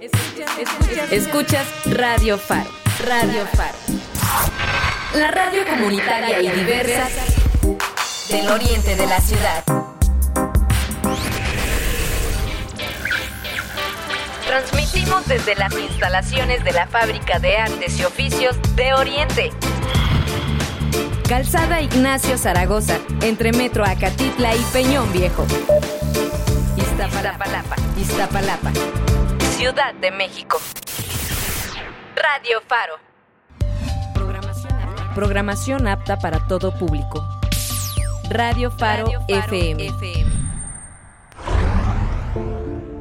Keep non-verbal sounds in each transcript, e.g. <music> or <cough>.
Escuchas, Radio Faro. Radio Faro. La radio comunitaria y diversa del oriente de la ciudad. Transmitimos desde las instalaciones de la Fábrica de Artes y Oficios de Oriente. Calzada Ignacio Zaragoza, entre Metro Acatitla y Peñón Viejo. Iztapalapa, Iztapalapa, Ciudad de México. Radio Faro. Programación apta, para todo público. Radio Faro, FM.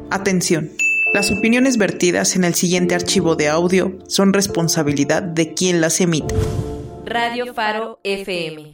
Atención. Las opiniones vertidas en el siguiente archivo de audio son responsabilidad de quien las emite. Radio Faro FM.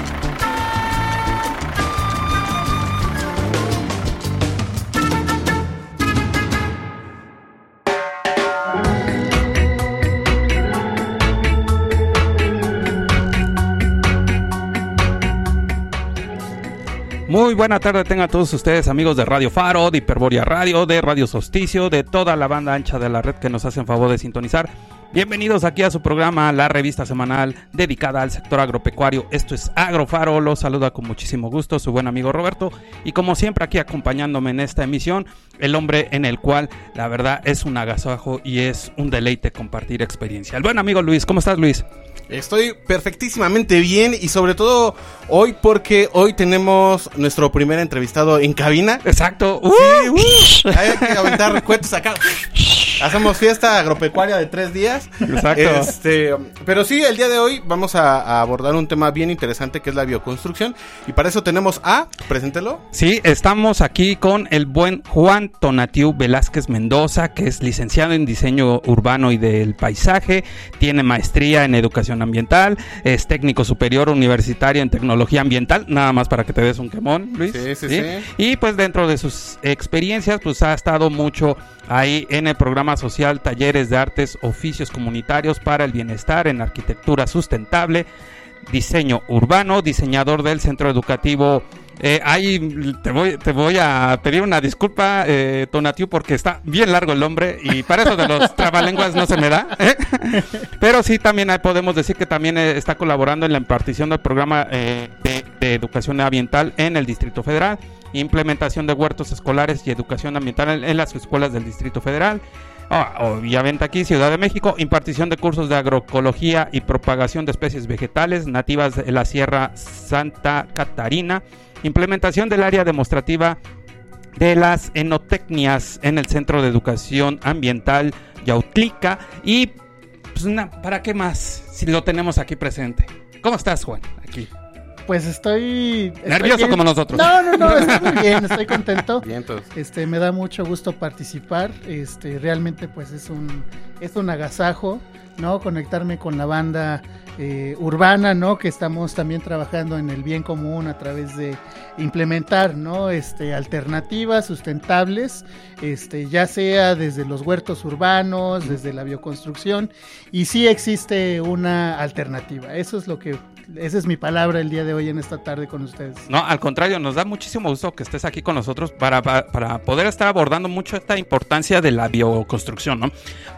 Muy buena tarde tengan todos ustedes amigos de Radio Faro, de Hiperboria Radio, de Radio Solsticio, de toda la banda ancha de la red que nos hacen favor de sintonizar. Bienvenidos aquí a su programa, la revista semanal dedicada al sector agropecuario. Esto es Agrofaro, los saluda con muchísimo gusto su buen amigo Roberto y como siempre aquí acompañándome en esta emisión, el hombre en el cual la verdad es un agasajo y es un deleite compartir experiencia. El buen amigo Luis, ¿cómo estás Luis? Estoy perfectísimamente bien y sobre todo hoy porque hoy tenemos nuestro primer entrevistado en cabina. Exacto. Sí, uh, hay que aventar cuentos acá. <laughs> Hacemos fiesta agropecuaria de tres días. Exacto. Este, pero sí, el día de hoy vamos a, a, abordar un tema bien interesante que es la bioconstrucción. Y para eso tenemos a, preséntelo. Sí, estamos aquí con el buen Juan Tonatiu Velázquez Mendoza, que es licenciado en diseño urbano y del paisaje, tiene maestría en educación ambiental, es técnico superior universitario en tecnología ambiental, nada más para que te des un quemón, Luis. Sí, sí, sí. Y pues dentro de sus experiencias, pues ha estado mucho ahí en el programa social Talleres de Artes, Oficios Comunitarios para el Bienestar en Arquitectura Sustentable, Diseño Urbano, diseñador del Centro Educativo. Eh, ahí te voy, te voy a pedir una disculpa, eh, Tonatiu, porque está bien largo el nombre y para eso de los <laughs> trabalenguas no se me da. ¿eh? Pero sí, también podemos decir que también eh, está colaborando en la impartición del programa eh, de, de educación ambiental en el Distrito Federal implementación de huertos escolares y educación ambiental en, en las escuelas del Distrito Federal. Oh, obviamente aquí, Ciudad de México, impartición de cursos de agroecología y propagación de especies vegetales nativas de la Sierra Santa Catarina, implementación del área demostrativa de las enotecnias en el Centro de Educación Ambiental Yautlica y pues, ¿para qué más si lo tenemos aquí presente? ¿Cómo estás, Juan? Aquí. Pues estoy, estoy nervioso bien. como nosotros. No, no, no, estoy muy bien, estoy contento. <laughs> Vientos. Este, me da mucho gusto participar. Este, realmente pues es un es un agasajo, ¿no? Conectarme con la banda eh, urbana, ¿no? Que estamos también trabajando en el bien común a través de implementar, ¿no? Este, alternativas sustentables, este, ya sea desde los huertos urbanos, desde la bioconstrucción, y sí existe una alternativa. Eso es lo que esa es mi palabra el día de hoy en esta tarde con ustedes. No, al contrario, nos da muchísimo gusto que estés aquí con nosotros para, para, poder estar abordando mucho esta importancia de la bioconstrucción, ¿no?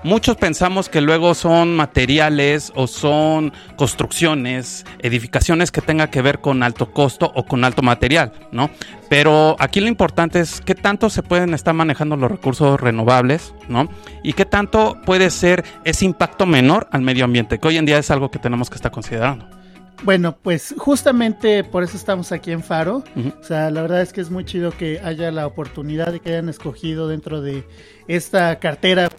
Muchos pensamos que luego son materiales o son construcciones, edificaciones que tengan que ver con alto costo o con alto material, ¿no? Pero aquí lo importante es qué tanto se pueden estar manejando los recursos renovables, ¿no? Y qué tanto puede ser ese impacto menor al medio ambiente, que hoy en día es algo que tenemos que estar considerando. Bueno, pues justamente por eso estamos aquí en Faro. Uh -huh. O sea, la verdad es que es muy chido que haya la oportunidad de que hayan escogido dentro de esta cartera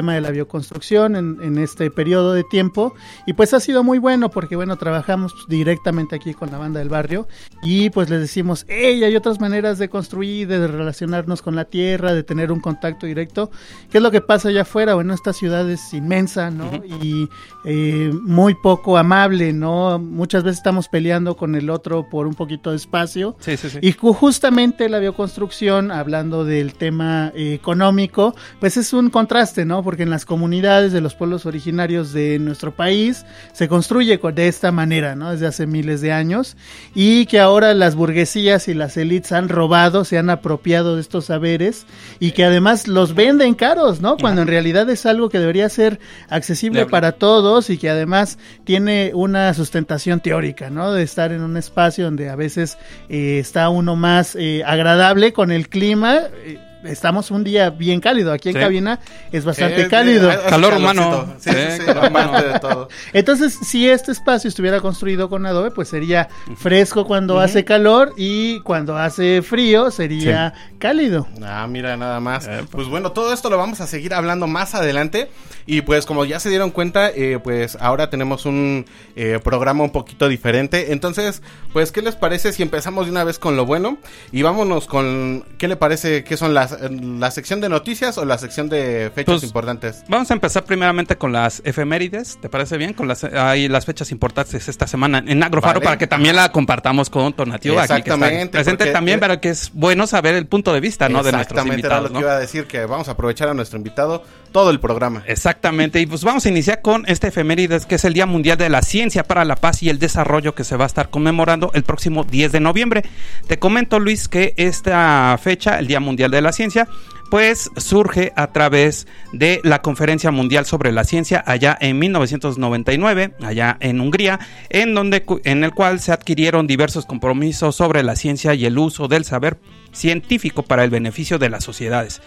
tema de la bioconstrucción en, en, este periodo de tiempo. Y pues ha sido muy bueno porque bueno trabajamos directamente aquí con la banda del barrio y pues les decimos hey hay otras maneras de construir de relacionarnos con la tierra de tener un contacto directo qué es lo que pasa allá afuera bueno esta ciudad es inmensa no y eh, muy poco amable no muchas veces estamos peleando con el otro por un poquito de espacio. Sí, sí, sí. y ju- justamente la bioconstrucción, hablando del tema eh, económico, pues es un contraste, ¿no? Porque en las comunidades de los pueblos originarios de nuestro país se construye co- de esta manera, ¿no? Desde hace miles de años y que ahora las burguesías y las élites han robado, se han apropiado de estos saberes y que además los venden caros, ¿no? Cuando en realidad es algo que debería ser accesible para todos y que además tiene una sustentación teórica, ¿no? De estar en un espacio donde a veces eh, está uno más eh, agradable con el clima. eh, estamos un día bien cálido. Aquí en Sí. cabina es bastante Eh, cálido. eh, Calor humano. Sí, sí, Eh, sí, calor humano. de todo. Entonces, si este espacio estuviera construido con adobe, pues sería fresco cuando hace calor y cuando hace frío sería cálido. Ah, mira, nada más. Eh, Pues bueno, todo esto lo vamos a seguir hablando más adelante. Y pues como ya se dieron cuenta, eh, pues ahora tenemos un eh, programa un poquito diferente. Entonces, pues, ¿qué les parece si empezamos de una vez con lo bueno? Y vámonos con, ¿qué le parece? ¿Qué son las, la sección de noticias o la sección de fechas Pues, importantes? Vamos a empezar primeramente con las efemérides, ¿te parece bien? Con las hay las fechas importantes esta semana en Agrofaro Vale. para que también la compartamos con aquí que está Exactamente, presente porque- también, pero que es bueno saber el punto de vista, ¿no? De nuestros Exactamente, era lo invitados, que ¿no? iba a decir, que vamos a aprovechar a nuestro invitado todo el programa. Exactamente, y pues vamos a iniciar con este efemérides que es el Día Mundial de la Ciencia para la Paz y el Desarrollo que se va a estar conmemorando el próximo 10 de noviembre. Te comento Luis que esta fecha, el Día Mundial de la Ciencia, pues surge a través de la Conferencia Mundial sobre la Ciencia allá en 1999, allá en Hungría, en donde en el cual se adquirieron diversos compromisos sobre la ciencia y el uso del saber científico para el beneficio de las sociedades.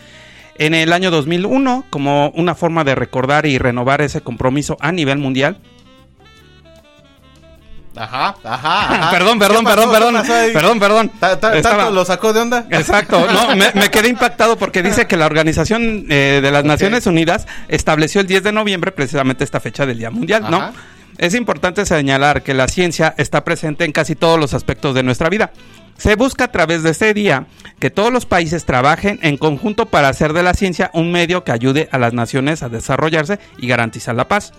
En el año 2001, como una forma de recordar y renovar ese compromiso a nivel mundial, Ajá, ajá, ajá. perdón, perdón, perdón, ¿Qué perdón, perdón, perdón. Ta- ta- Estaba- ¿Tanto lo sacó de onda? Exacto, no, <laughs> me, me quedé impactado porque dice que la Organización eh, de las. Naciones Unidas estableció el 10 de noviembre precisamente esta fecha del Día Mundial, ¿no? Es importante señalar que la ciencia está presente en casi todos los aspectos de nuestra vida. Se busca a través de este día que todos los países trabajen en conjunto para hacer de la ciencia un medio que ayude a las naciones a desarrollarse y garantizar la paz.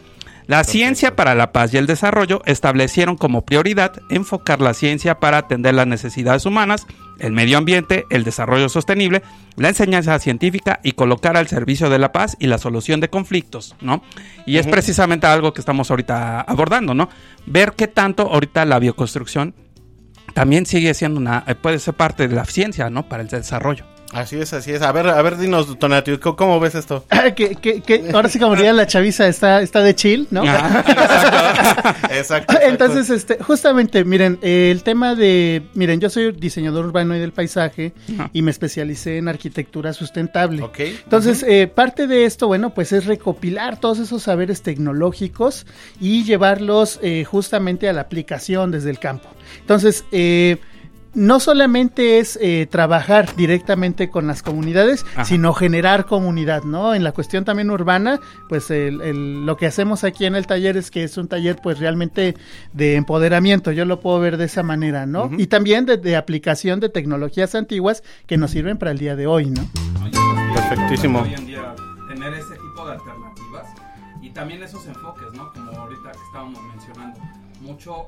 La ciencia para la paz y el desarrollo establecieron como prioridad enfocar la ciencia para atender las necesidades humanas, el medio ambiente, el desarrollo sostenible, la enseñanza científica y colocar al servicio de la paz y la solución de conflictos, ¿no? Y es precisamente algo que estamos ahorita abordando, ¿no? Ver qué tanto ahorita la bioconstrucción también sigue siendo una, eh, puede ser parte de la ciencia, ¿no? Para el desarrollo. Así es, así es. A ver, a ver, dinos, Tonatiuh, ¿cómo, ves esto? <laughs> que, que- que ahora sí como diría la chaviza está, está de chill, ¿no? Ajá, <laughs> exacto. Exacto. Entonces, este, justamente, miren, el tema de, miren, yo soy diseñador urbano y del paisaje y me especialicé en arquitectura sustentable. Ok. Entonces, eh, parte de esto, bueno, pues es recopilar todos esos saberes tecnológicos y llevarlos eh, justamente a la aplicación desde el campo. Entonces, eh, no solamente es eh, trabajar directamente con las comunidades, Ajá. sino generar comunidad, ¿no? En la cuestión también urbana, pues el- el- lo que hacemos aquí en el taller es que es un taller pues realmente de empoderamiento, yo lo puedo ver de esa manera, ¿no? Y también de, de aplicación de tecnologías antiguas que nos sirven para el día de hoy, ¿no? Perfectísimo. Hoy en día tener ese tipo de alternativas y también esos enfoques,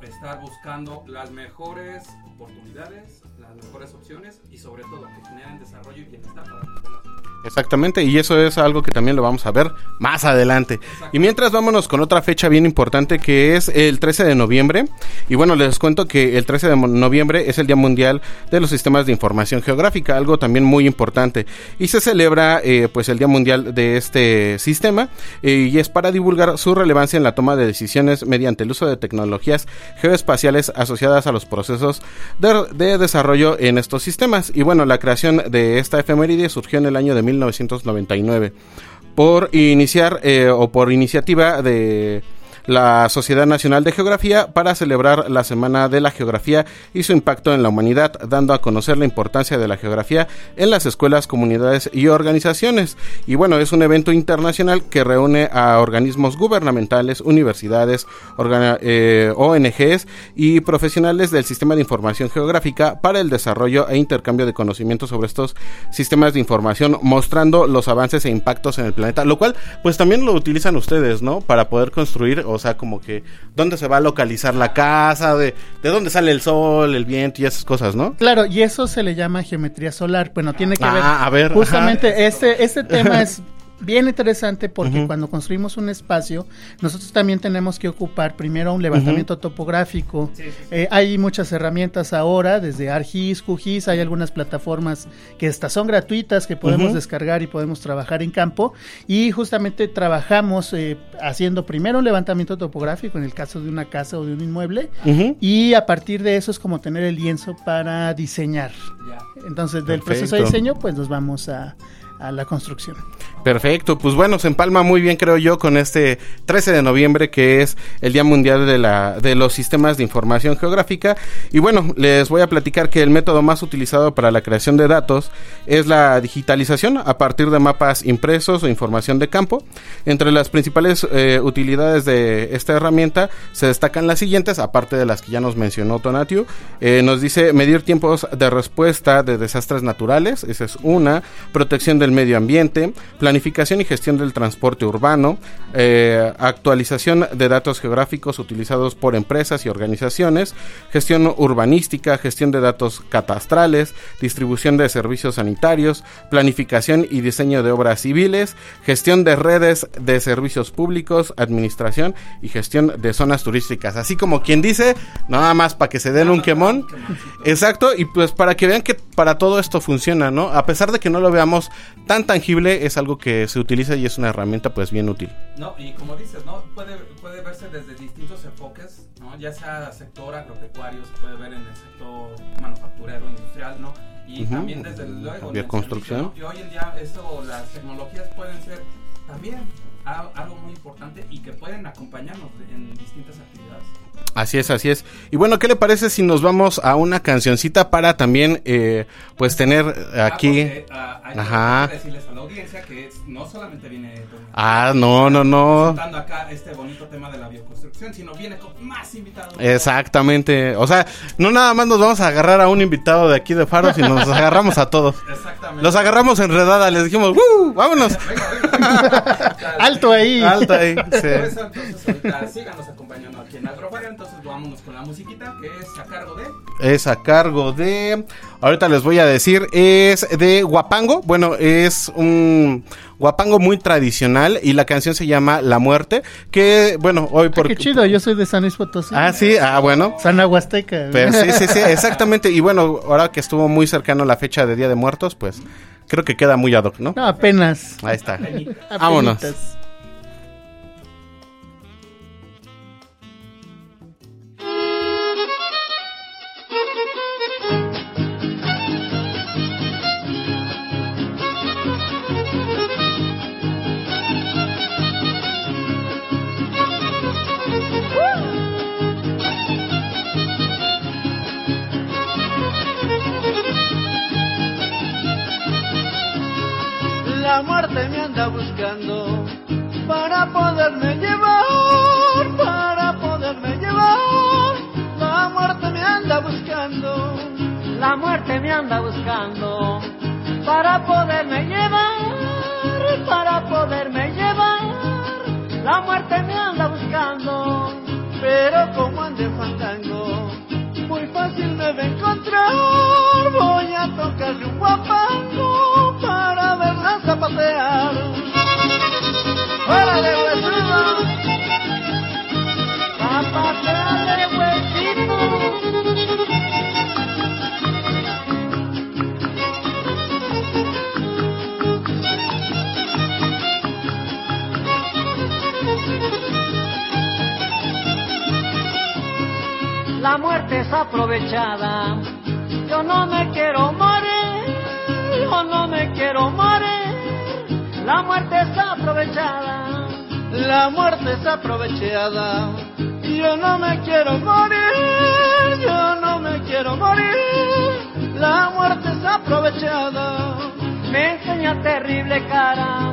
estar buscando las mejores oportunidades, las mejores opciones y sobre todo que generen desarrollo y bienestar para la población. Exactamente, y eso es algo que también lo vamos a ver más adelante. Y mientras vámonos con otra fecha bien importante que es el 13 de noviembre. Y bueno, les cuento que el 13 de noviembre es el Día Mundial de los Sistemas de Información Geográfica, algo también muy importante. Y se celebra eh, pues el Día Mundial de este sistema eh, y es para divulgar su relevancia en la toma de decisiones mediante el uso de tecnologías geoespaciales asociadas a los procesos de, de desarrollo en estos sistemas. Y bueno, la creación de esta efeméride surgió en el año de 1999 por iniciar eh, o por iniciativa de la Sociedad Nacional de Geografía para celebrar la Semana de la Geografía y su impacto en la humanidad, dando a conocer la importancia de la geografía en las escuelas, comunidades y organizaciones. Y bueno, es un evento internacional que reúne a organismos gubernamentales, universidades, eh, ONGs y profesionales del sistema de información geográfica para el desarrollo e intercambio de conocimientos sobre estos sistemas de información, mostrando los avances e impactos en el planeta, lo cual pues también lo utilizan ustedes, ¿no? Para poder construir, o sea, como que dónde se va a localizar la casa, de, de dónde sale el sol, el viento y esas cosas, ¿no? Claro, y eso se le llama geometría solar. Bueno, tiene que ver. Ah, a ver, Justamente este, este tema es bien interesante porque cuando construimos un espacio, nosotros también tenemos que ocupar primero un levantamiento topográfico. Eh, hay muchas herramientas ahora, desde ArcGIS, QGIS, hay algunas plataformas que estas son gratuitas que podemos descargar y podemos trabajar en campo. Y justamente trabajamos eh, haciendo primero un levantamiento topográfico en el caso de una casa o de un inmueble. Y a partir de eso es como tener el lienzo para diseñar. Entonces, del proceso de diseño, pues nos vamos a a la construcción. Perfecto, pues bueno, se empalma muy bien creo yo con este 13 de noviembre que es el Día Mundial de, la, de los Sistemas de Información Geográfica y bueno, les voy a platicar que el método más utilizado para la creación de datos es la digitalización a partir de mapas impresos o información de campo. Entre las principales eh, utilidades de esta herramienta se destacan las siguientes, aparte de las que ya nos mencionó Tonatiu, eh, nos dice medir tiempos de respuesta de desastres naturales, esa es una, protección de el medio ambiente, planificación y gestión del transporte urbano, eh, actualización de datos geográficos utilizados por empresas y organizaciones, gestión urbanística, gestión de datos catastrales, distribución de servicios sanitarios, planificación y diseño de obras civiles, gestión de redes de servicios públicos, administración y gestión de zonas turísticas. Así como quien dice, nada más para que se den un quemón. Exacto, y pues para que vean que para todo esto funciona, ¿no? A pesar de que no lo veamos tan tangible es algo que se utiliza y es una herramienta pues bien útil. No, y como dices, ¿no? Puede, puede verse desde distintos enfoques, ¿no? Ya sea sector agropecuario, se puede ver en el sector manufacturero, industrial, ¿no? Y también desde luego en construcción. Y hoy en día eso, las tecnologías pueden ser también algo muy importante y que pueden acompañarnos en distintas actividades. Así es, así es. Y bueno, ¿qué le parece si nos vamos a una cancioncita para también, eh, pues, tener aquí... Ah, hay Ajá. Que decirles a la audiencia que no solamente viene... Ah, no, no, no. Presentando acá este bonito tema de la bioconstrucción, sino viene con más invitados. Exactamente. O sea, no nada más nos vamos a agarrar a un invitado de aquí de Faro, sino nos agarramos a todos. Exactamente. Los agarramos enredada, les dijimos, ¡uh! ¡Vámonos! <laughs> Alto ahí. Alto ahí. Sí. Por eso, entonces, ahorita síganos acompañando aquí en Entonces vámonos con la musiquita que es a cargo de. Es a cargo de. Ahorita les voy a decir, es de Guapango. Bueno, es un guapango muy tradicional y la canción se llama La Muerte. Que, bueno, hoy por. qué chido, yo soy de San Luis Potosí. Ah, sí, ah, bueno. San Aguasteca. sí, sí, sí, <laughs> exactamente. Y bueno, ahora que estuvo muy cercano la fecha de Día de Muertos, pues creo que queda muy ad hoc, ¿no? No, apenas. Ahí está. Vámonos. La muerte me anda buscando para poderme llevar, para poderme llevar. La muerte me anda buscando, la muerte me anda buscando para poderme llevar, para poderme llevar. La muerte me anda buscando, pero como ande fandango, muy fácil me va a encontrar. Voy a tocarle un guapango verla zapatear. ¡Órale, huesito! ¡Zapateale, huesito! La muerte es aprovechada. Yo no me quiero morir, yo no me quiero morir. La muerte es aprovechada. La muerte es aprovechada. Yo no me quiero morir, yo no me quiero morir. La muerte es aprovechada. Me enseña terrible cara,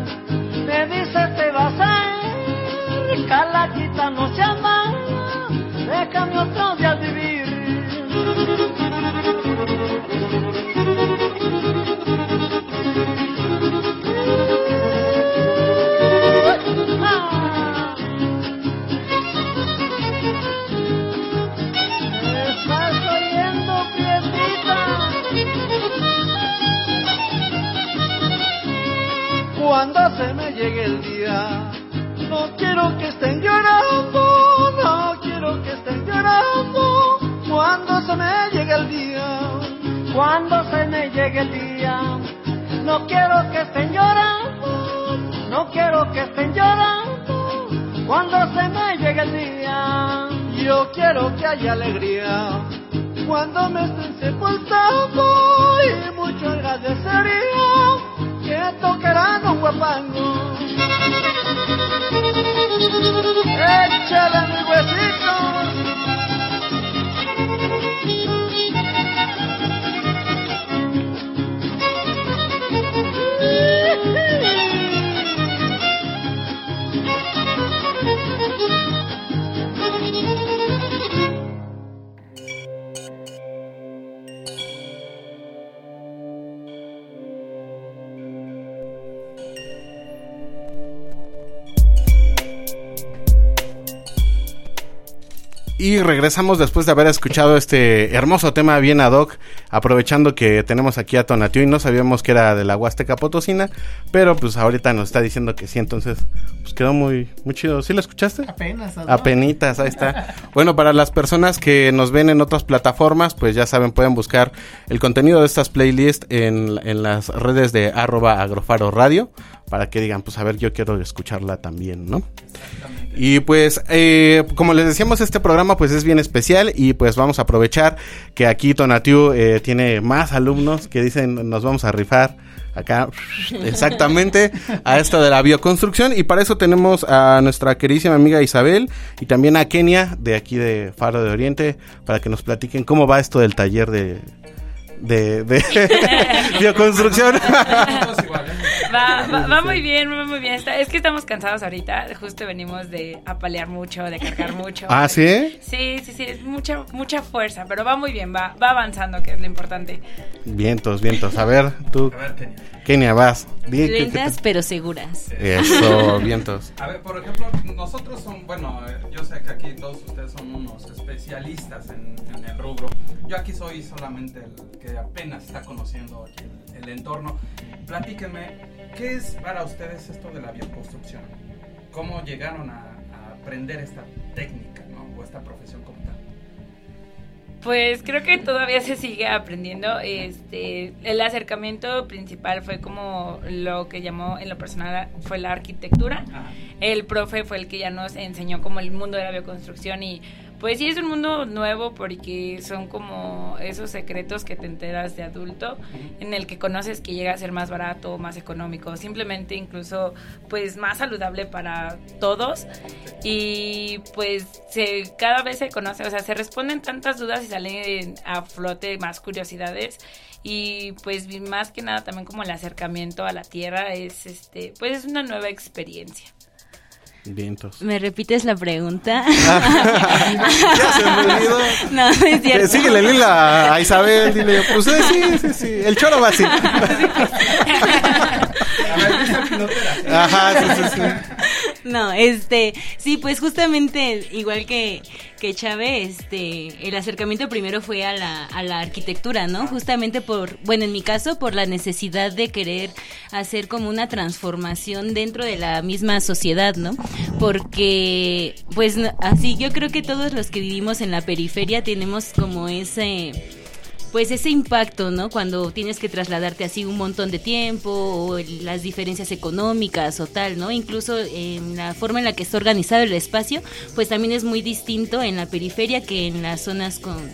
me dice te vas a ir, calaquita no se ama, déjame otro día vivir. Cuando se me llegue el día, no quiero que estén llorando, no quiero que estén llorando. Cuando se me llegue el día, Cuando se me llegue el día, no quiero que estén llorando, no quiero que estén llorando. Cuando se me llegue el día, yo quiero que haya alegría. Cuando me estén sepultando y mucho agradecería que tocarán un guapango. Échale mi huesito. Y regresamos después de haber escuchado este hermoso tema bien ad hoc, aprovechando que tenemos aquí a Tonatiuh y no sabíamos que era de la Huasteca Potosina, pero pues ahorita nos está diciendo que sí, entonces pues quedó muy, muy chido. ¿Sí lo escuchaste? Apenas. ¿no? Apenitas, ahí está. Bueno, para las personas que nos ven en otras plataformas, pues ya saben, pueden buscar el contenido de estas playlists en, en las redes de arroba agrofaro radio, para que digan, pues a ver, yo quiero escucharla también, ¿no? Y pues, eh, como les decíamos, este programa pues es bien especial y pues vamos a aprovechar que aquí Tonatiu eh, tiene más alumnos que dicen nos vamos a rifar acá <laughs> exactamente a esto de la bioconstrucción y para eso tenemos a nuestra queridísima amiga Isabel y también a Kenia de aquí de Faro de Oriente para que nos platiquen cómo va esto del taller de de, de <laughs> <laughs> bioconstrucción. Va, va, <laughs> va muy bien, va muy bien. Está- es que estamos cansados ahorita. Justo venimos de apalear mucho, de cargar mucho. ah, ¿sí? Sí, sí, sí. Es mucha, mucha fuerza, pero va muy bien. Va, va avanzando, que es lo importante. Vientos, vientos. A ver, tú Kenia vas. Di que- que Lentas pero seguras. Eso, <laughs> vientos. A ver, por ejemplo, nosotros son, bueno, eh, yo sé que aquí todos ustedes son unos especialistas en, en el rubro. Yo aquí soy solamente el que apenas está conociendo aquí el, el entorno. Platíquenme, ¿qué es para ustedes esto de la bioconstrucción? ¿Cómo llegaron a, a aprender esta técnica, ¿no? O esta profesión como tal. Pues creo que todavía se sigue aprendiendo. Este, el acercamiento principal fue como lo que llamó en lo personal fue la arquitectura. El profe fue el que ya nos enseñó como el mundo de la bioconstrucción y pues sí es un mundo nuevo porque son como esos secretos que te enteras de adulto en el que conoces que llega a ser más barato, más económico, simplemente incluso pues más saludable para todos. Y pues se, cada vez se conoce, o sea, se responden tantas dudas y salen a flote más curiosidades. Y pues más que nada también como el acercamiento a la tierra es este pues es una nueva experiencia. Vientos. ¿Me repites la pregunta? <laughs> ya se me olvidó. <laughs> no, no es Eh, cierto. síguele Lila a Isabel, dile, pues eh, sí, sí, sí, el choro va así. <laughs> Ajá, sí, sí, sí. No, este, sí, pues justamente igual que, que Chave, este, el acercamiento primero fue a la, a la arquitectura, ¿no? Justamente por, bueno, en mi caso, por la necesidad de querer hacer como una transformación dentro de la misma sociedad, ¿no? Porque, pues, así yo creo que todos los que vivimos en la periferia tenemos como ese pues ese impacto, ¿no? Cuando tienes que trasladarte así un montón de tiempo o las diferencias económicas o tal, ¿no? Incluso en la forma en la que está organizado el espacio, pues también es muy distinto en la periferia que en las zonas con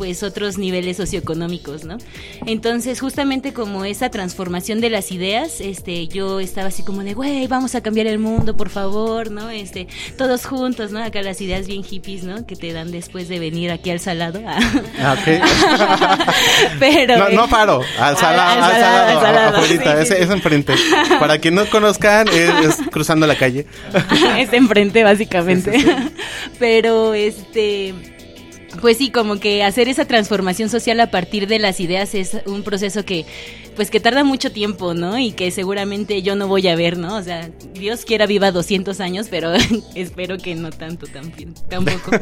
pues otros niveles socioeconómicos, ¿no? Entonces, justamente como esa transformación de las ideas, este, yo estaba así como de, güey, vamos a cambiar el mundo, por favor, ¿no? Este, todos juntos, ¿no? Acá las ideas bien hippies, ¿no? Que te dan después de venir aquí al salado. Ah, ok. <laughs> Pero no, no eh, paro, al salado, al salado, al salado, sí. es enfrente. Para quien no conozcan, es, es cruzando la calle. <laughs> es enfrente básicamente. <laughs> Pero este pues sí, como que hacer esa transformación social a partir de las ideas es un proceso que pues que tarda mucho tiempo, ¿no? Y que seguramente yo no voy a ver, ¿no? O sea, Dios quiera viva 200 años, pero <laughs> espero que no tanto también, tampoco. <laughs>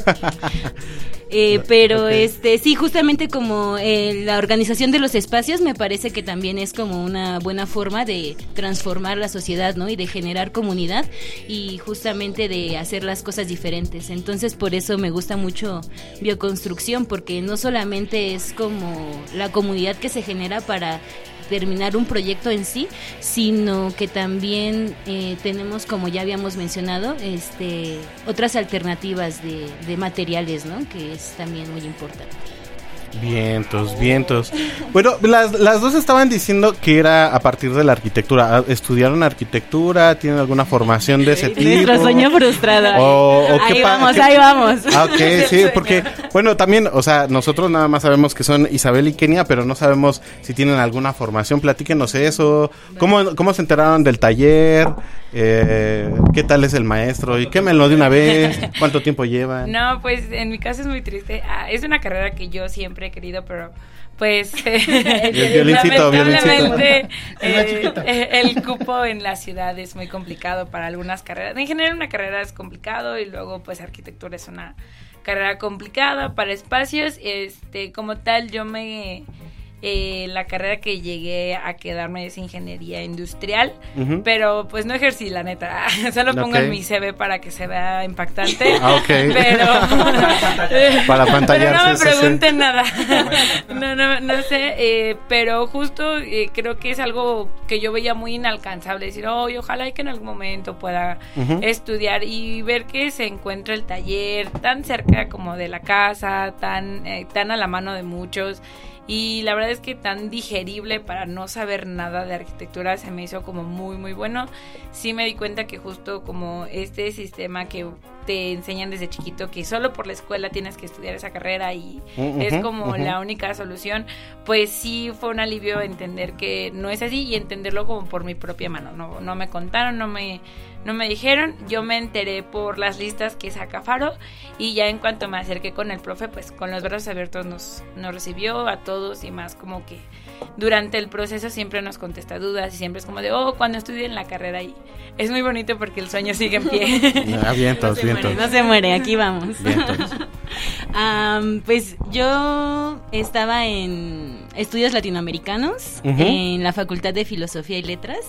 Eh, pero este sí, justamente como eh, la organización de los espacios me parece que también es como una buena forma de transformar la sociedad, ¿no? Y de generar comunidad y justamente de hacer las cosas diferentes. Entonces por eso me gusta mucho bioconstrucción porque no solamente es como la comunidad que se genera para terminar un proyecto en sí, sino que también eh, tenemos, como ya habíamos mencionado, este, otras alternativas de, de materiales, ¿no? Que es también muy importante. Vientos, vientos. Bueno, las, las dos estaban diciendo que era a partir de la arquitectura. Ah, ¿Estudiaron arquitectura? ¿Tienen alguna formación de ese <laughs> tipo? Nuestro sueño frustrado. O- o qué ahí vamos, qué- ahí vamos. Ah, ok, <laughs> sí, porque, bueno, también, o sea, nosotros nada más sabemos que son Isabel y Kenia, pero no sabemos si tienen alguna formación. Platíquenos eso. ¿Cómo, cómo se enteraron del taller? Eh, ¿Qué tal es el maestro? Y quémelo de una vez. <laughs> ¿Cuánto tiempo llevan? No, pues en mi caso es muy triste. Ah, es una carrera que yo siempre he querido, pero pues <laughs> El violincito, lamentablemente eh, eh, el cupo en la ciudad es muy complicado para algunas carreras. En general una carrera es complicado y luego pues arquitectura es una carrera complicada para espacios. Este, como tal yo me eh, la carrera que llegué a quedarme es ingeniería industrial, pero pues no ejercí la neta. <laughs> Solo pongo en mi CV para que se vea impactante. <laughs> Ah, ok. <laughs> Pero Para pero pantallar, no me sí, pregunten nada. no, no, no sé, eh, pero justo eh, creo que es algo que yo veía muy inalcanzable, decir, oh, ojalá y que en algún momento pueda estudiar y ver que se encuentra el taller tan cerca como de la casa, tan, eh, tan a la mano de muchos. Y la verdad es que tan digerible para no saber nada de arquitectura se me hizo como muy, muy bueno. Sí me di cuenta que justo como este sistema que te enseñan desde chiquito que solo por la escuela tienes que estudiar esa carrera y Ujú, es como la única solución, pues sí fue un alivio entender que no es así y entenderlo como por mi propia mano. No, no me contaron, no me, no me dijeron, yo me enteré por las listas que saca Faro y ya en cuanto me acerqué con el profe, pues con los brazos abiertos nos, nos recibió a todos y más como que durante el proceso siempre nos contesta dudas y siempre es como de, oh, cuando estudien la carrera y es muy bonito porque el sueño sigue en pie. <laughs> Ah, vientos, no se vientos. muere, no se muere, aquí vamos. <laughs> Am, pues yo estaba en estudios latinoamericanos en la Facultad de Filosofía y Letras.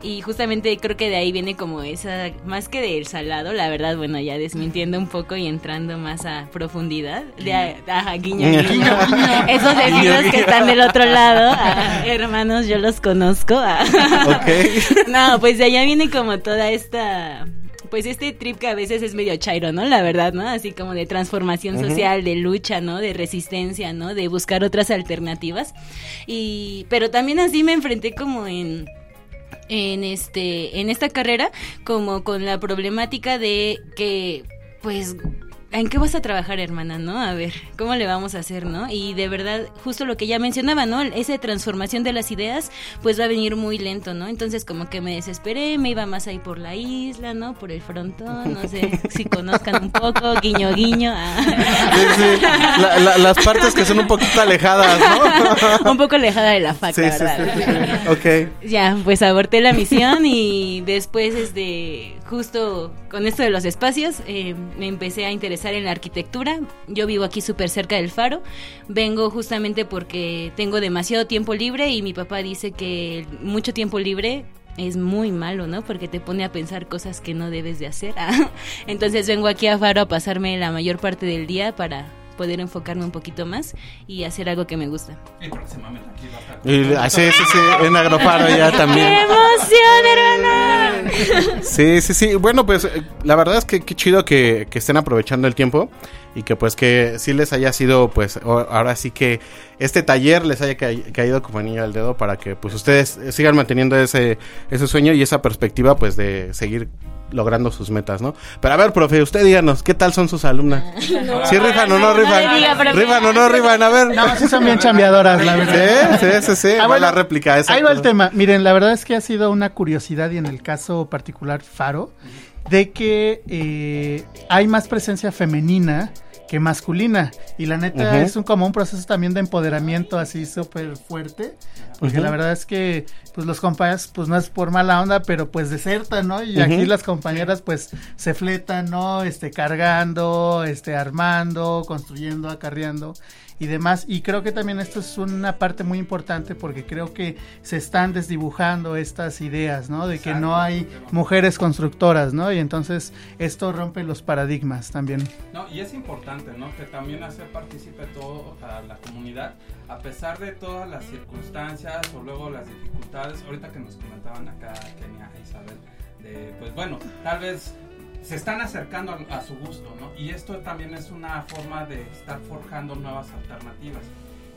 Y justamente creo que de ahí viene como esa, más que del salado, la verdad, bueno, ya desmintiendo un poco y entrando más a profundidad. De, a- ajá, guiño, guiño. <laughs> Esos vecinos Guiño, que guiño. están del otro lado, ah, hermanos, yo los conozco. ah. <laughs> No, pues de allá viene como toda esta pues este trip que a veces es medio chairo, ¿no? La verdad, ¿no? Así como de transformación social, de lucha, ¿no? De resistencia, ¿no? De buscar otras alternativas. Y pero también así me enfrenté como en en este en esta carrera como con la problemática de que pues ¿En qué vas a trabajar, hermana, no? A ver, ¿cómo le vamos a hacer, no? Y de verdad, justo lo que ella mencionaba, ¿no? Esa transformación de las ideas, pues va a venir muy lento, ¿no? Entonces, como que me desesperé, me iba más ahí por la isla, ¿no? Por el frontón, no sé <laughs> si conozcan un poco, guiño, guiño. ah. Sí, sí. La- la- las partes que son un poquito alejadas, ¿no? <laughs> un poco alejada de la fac, Sí, verdad. Ok. Ya, pues aborté la misión y después, este, justo con esto de los espacios, eh, me empecé a interesar en la arquitectura. Yo vivo aquí súper cerca del faro. Vengo justamente porque tengo demasiado tiempo libre y mi papá dice que mucho tiempo libre es muy malo, ¿no? Porque te pone a pensar cosas que no debes de hacer. <laughs> Entonces vengo aquí a Faro a pasarme la mayor parte del día para poder enfocarme un poquito más y hacer algo que me gusta. Y próximamente aquí va a estar. Y, ah, sí, sí, sí, en Agrofaro ya <laughs> también. ¡Qué emoción, hermana! <laughs> Sí, sí, sí. Bueno, pues eh, la verdad es que qué chido que, que estén aprovechando el tiempo y que pues que sí les haya sido pues ahora sí que este taller les haya ca- caído como anillo al dedo para que pues ustedes sigan manteniendo ese, ese sueño y esa perspectiva pues de seguir logrando sus metas, ¿no? Pero a ver, profe, usted díganos, ¿qué tal son sus alumnas? <laughs> ¿Sí rifan o no rifan? diga. ¿Rifan o no rifan? A ver. No, sí son bien chambeadoras, la verdad. Sí, sí, sí, sí. Ah, va bueno, la réplica esa. Ahí va el tema. Miren, la verdad es que ha sido una curiosidad y en el caso particular Faro, de que eh, hay más presencia femenina que masculina. Y la neta es un, como un proceso también de empoderamiento así súper fuerte. Porque la verdad es que pues los compañeros, pues no es por mala onda, pero pues desertan, ¿no? Y aquí las compañeras pues se fletan, ¿no? Este, cargando, este, armando, construyendo, acarreando y demás. Y creo que también esto es una parte muy importante porque creo que se están desdibujando estas ideas, ¿no? De que no hay mujeres constructoras, ¿no? Y entonces esto rompe los paradigmas también. No, y es importante, ¿no? Que también hacer partícipe todo a la comunidad, a pesar de todas las circunstancias o luego las dificultades. Ahorita que nos comentaban acá Kenia e Isabel, de, pues bueno, tal vez se están acercando a, su gusto, ¿no? Y esto también es una forma de estar forjando nuevas alternativas.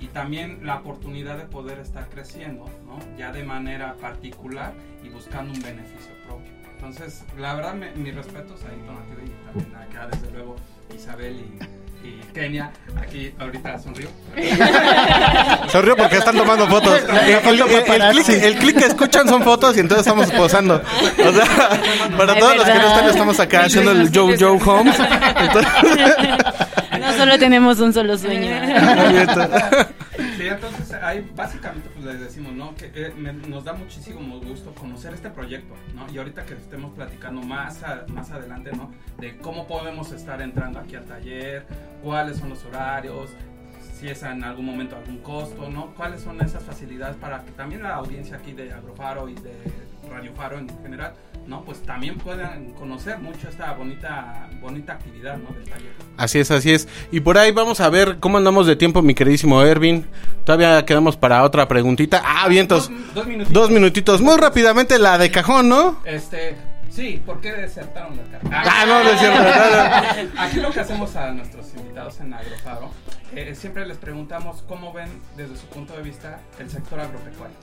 Y también la oportunidad de poder estar creciendo, ¿no? Ya de manera particular y buscando un beneficio propio. Entonces, la verdad, mis respetos a Donativa y también acá, desde luego, Isabel y, y Kenia. Aquí ahorita sonrío. <laughs> Sonrío porque están tomando fotos. El, clic, el clic que escuchan son fotos y entonces estamos posando. O sea, <laughs> para todos los que no están, estamos acá haciendo el Joe Joe Holmes. <laughs> Entonces, No solo tenemos un solo sueño. Sí, entonces ahí básicamente pues les decimos, ¿no? Que eh, nos da muchísimo gusto conocer este proyecto, ¿no? Y ahorita que estemos platicando más, más adelante, ¿no? De cómo podemos estar entrando aquí al taller, cuáles son los horarios, si es en algún momento algún costo, ¿no? Cuáles son esas facilidades para que también la audiencia aquí de Agrofaro y de Radio Faro en general, ¿no? Pues también puedan conocer mucho esta bonita, bonita actividad, ¿no? Del taller. así es, así es. Y por ahí vamos a ver cómo andamos de tiempo, mi queridísimo Ervin. Todavía quedamos para otra preguntita. Ah, vientos. Dos, dos minutitos. Dos minutitos. Muy rápidamente la de cajón, ¿no? Este, sí, ¿por qué desertaron la carrera? Ah, no, no. <laughs> Aquí lo que hacemos a nuestros invitados en Agrofaro, eh, siempre les preguntamos cómo ven desde su punto de vista el sector agropecuario.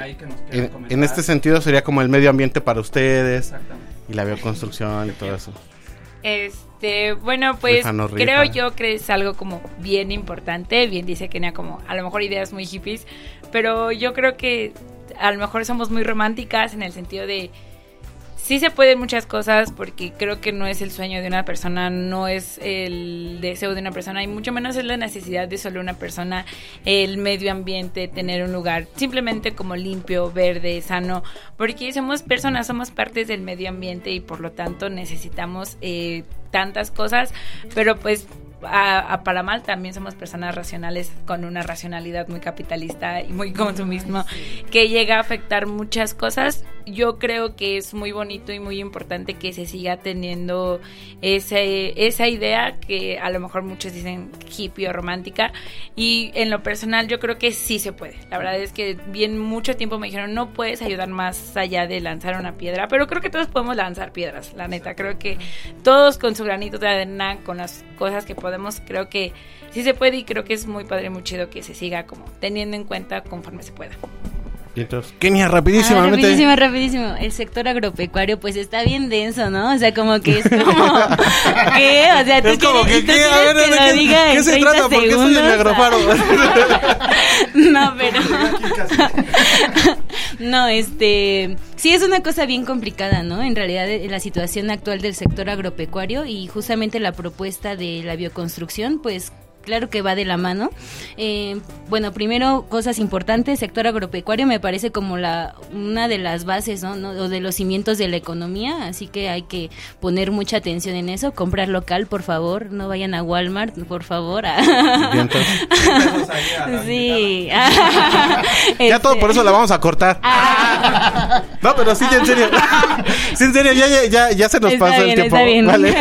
Ahí que nos quieran En, comentar. en este sentido sería como el medio ambiente para ustedes y la bioconstrucción y todo eso. Este, bueno, pues Rifa, no rifa. creo yo que es algo como bien importante. Bien dice Kenia como a lo mejor ideas muy hippies, pero yo creo que a lo mejor somos muy románticas en el sentido de sí se pueden muchas cosas porque creo que no es el sueño de una persona, no es el deseo de una persona y mucho menos es la necesidad de solo una persona, el medio ambiente, tener un lugar simplemente como limpio, verde, sano, porque somos personas, somos partes del medio ambiente y por lo tanto necesitamos eh, tantas cosas, pero pues a, a para mal también somos personas racionales con una racionalidad muy capitalista y muy consumismo que llega a afectar muchas cosas. Yo creo que es muy bonito y muy importante que se siga teniendo ese, esa idea que a lo mejor muchos dicen hippie o romántica y en lo personal yo creo que sí se puede. La verdad es que bien mucho tiempo me dijeron no puedes ayudar más allá de lanzar una piedra, pero creo que todos podemos lanzar piedras, la neta. Creo que todos con su granito de arena, con las cosas que podemos, creo que sí se puede y creo que es muy padre, muy chido que se siga como teniendo en cuenta conforme se pueda. Y entonces, Kenia, Ah, rapidísimamente. rapidísimo, rapidísimo. El sector agropecuario, pues está bien denso, ¿no? O sea, como que es como. <laughs> ¿Qué? O sea, tú Es como quieres- que, tú ¿qué? A ver, que ¿de lo qué, diga qué en se 30 trata? ¿Por qué estoy en segundos? Agrofaro? <laughs> no, pero. <laughs> no, este. Sí, es una cosa bien complicada, ¿no? En realidad, eh, la situación actual del sector agropecuario y justamente la propuesta de la bioconstrucción, pues claro que va de la mano. Eh, bueno, primero, cosas importantes, sector agropecuario me parece como la una de las bases, ¿no? ¿no? O de los cimientos de la economía, así que hay que poner mucha atención en eso, comprar local, por favor, no vayan a Walmart, por favor. A <laughs> sí. <laughs> Ya todo Este- por eso la vamos a cortar. Ah. <laughs> No, pero sí, ya en serio. Sí, en serio, ya, ya, ya, ya se nos Está pasó bien, el tiempo. está bien. Vale.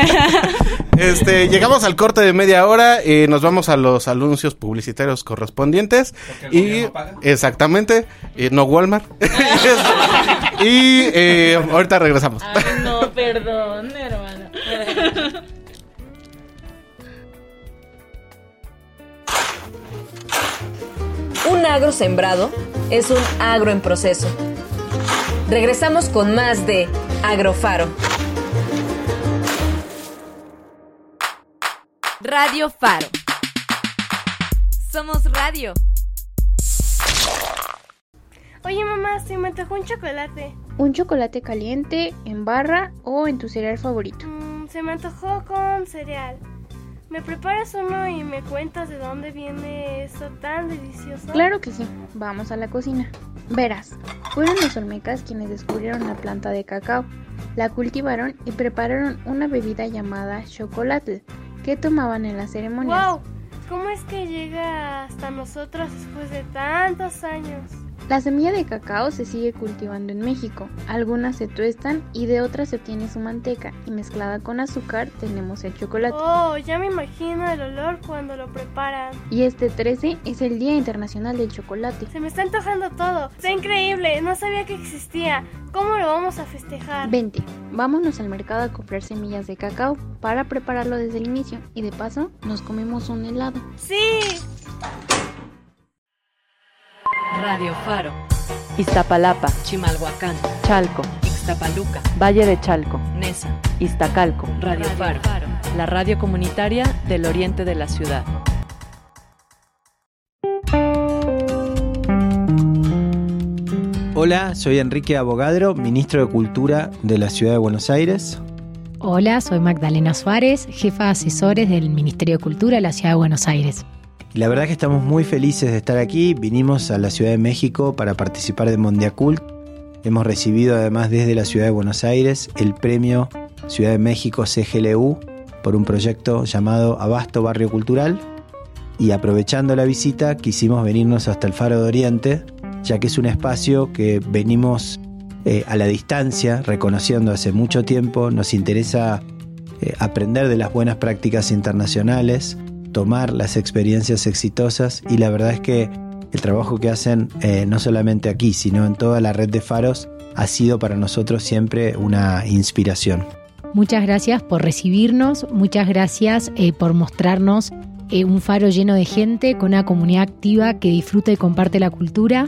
Este, llegamos al corte de media hora, eh, nos vamos a los anuncios publicitarios correspondientes. Porque el Y paga. exactamente, eh, no Walmart. <laughs> y eh, ahorita regresamos. Ay, no, perdón, hermano. Un agro sembrado es un agro en proceso. Regresamos con más de Agrofaro. Radio Faro. Somos radio. Oye mamá, se me antojó un chocolate. Un chocolate caliente, en barra o en tu cereal favorito. Mm, se me antojó con cereal. ¿Me preparas uno y me cuentas de dónde viene eso tan delicioso? Claro que sí, vamos a la cocina. Verás, fueron los olmecas quienes descubrieron la planta de cacao, la cultivaron y prepararon una bebida llamada chocolate que tomaban en las ceremonias. ¡Wow! ¿Cómo es que llega hasta nosotros después de tantos años? La semilla de cacao se sigue cultivando en México. Algunas se tuestan y de otras se obtiene su manteca y mezclada con azúcar tenemos el chocolate. Oh, ya me imagino el olor cuando lo preparan. Y este 13 es el Día Internacional del Chocolate. Se me está antojando todo. Está increíble, no sabía que existía. ¿Cómo lo vamos a festejar? Vente, vámonos al mercado a comprar semillas de cacao para prepararlo desde el inicio y de paso nos comemos un helado. ¡Sí! Radio Faro. Iztapalapa, Chimalhuacán. Chalco, Ixtapaluca. Valle de Chalco, Nesa. Iztacalco, Radio, Faro. la radio comunitaria del oriente de la ciudad. Hola, soy Enrique Abogadro, ministro de Cultura de la Ciudad de Buenos Aires. Hola, soy Magdalena Suárez, jefa de asesores del Ministerio de Cultura de la Ciudad de Buenos Aires. La verdad que estamos muy felices de estar aquí. Vinimos a la Ciudad de México para participar de Mondiacult. Hemos recibido además desde la Ciudad de Buenos Aires el premio Ciudad de México CGLU por un proyecto llamado Abasto Barrio Cultural. Y aprovechando la visita quisimos venirnos hasta el Faro de Oriente, ya que es un espacio que venimos eh, a la distancia, reconociendo hace mucho tiempo. Nos interesa eh, aprender de las buenas prácticas internacionales, tomar las experiencias exitosas y la verdad es que el trabajo que hacen eh, no solamente aquí, sino en toda la red de faros ha sido para nosotros siempre una inspiración. Muchas gracias por recibirnos, muchas gracias eh, por mostrarnos eh, un faro lleno de gente, con una comunidad activa que disfruta y comparte la cultura.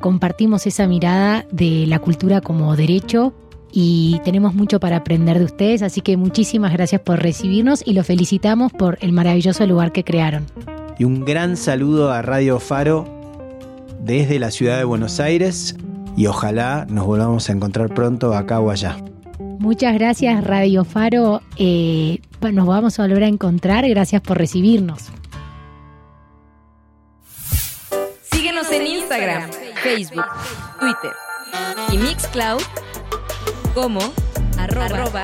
Compartimos esa mirada de la cultura como derecho y tenemos mucho para aprender de ustedes, así que muchísimas gracias por recibirnos y los felicitamos por el maravilloso lugar que crearon. Y un gran saludo a Radio Faro desde la ciudad de Buenos Aires y ojalá nos volvamos a encontrar pronto acá o allá. Muchas gracias Radio Faro, eh, nos vamos a volver a encontrar, gracias por recibirnos. Síguenos en Instagram, Facebook, Twitter y Mixcloud como arroba,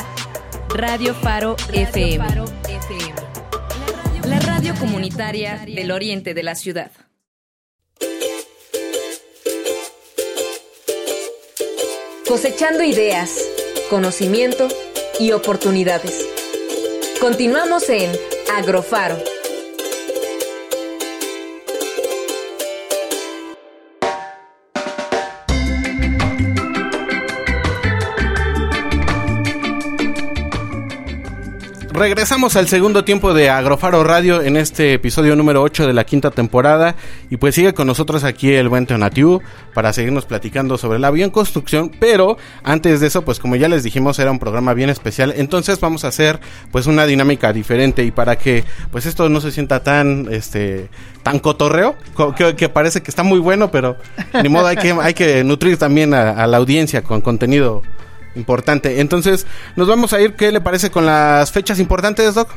Radio Faro FM. La radio comunitaria del oriente de la ciudad. Cosechando ideas, conocimiento y oportunidades. Continuamos en Agrofaro. Regresamos al segundo tiempo de Agrofaro Radio en este episodio número 8 de la quinta temporada. Y pues sigue con nosotros aquí el buen Teonatiu para seguirnos platicando sobre la bioconstrucción. Pero antes de eso, pues como ya les dijimos, era un programa bien especial. Entonces vamos a hacer pues una dinámica diferente. Y para que pues esto no se sienta tan este tan cotorreo, co- que, que parece que está muy bueno, pero ni modo hay que, hay que nutrir también a, a la audiencia con contenido importante. Entonces, nos vamos a ir, ¿qué le parece con las fechas importantes, Doc?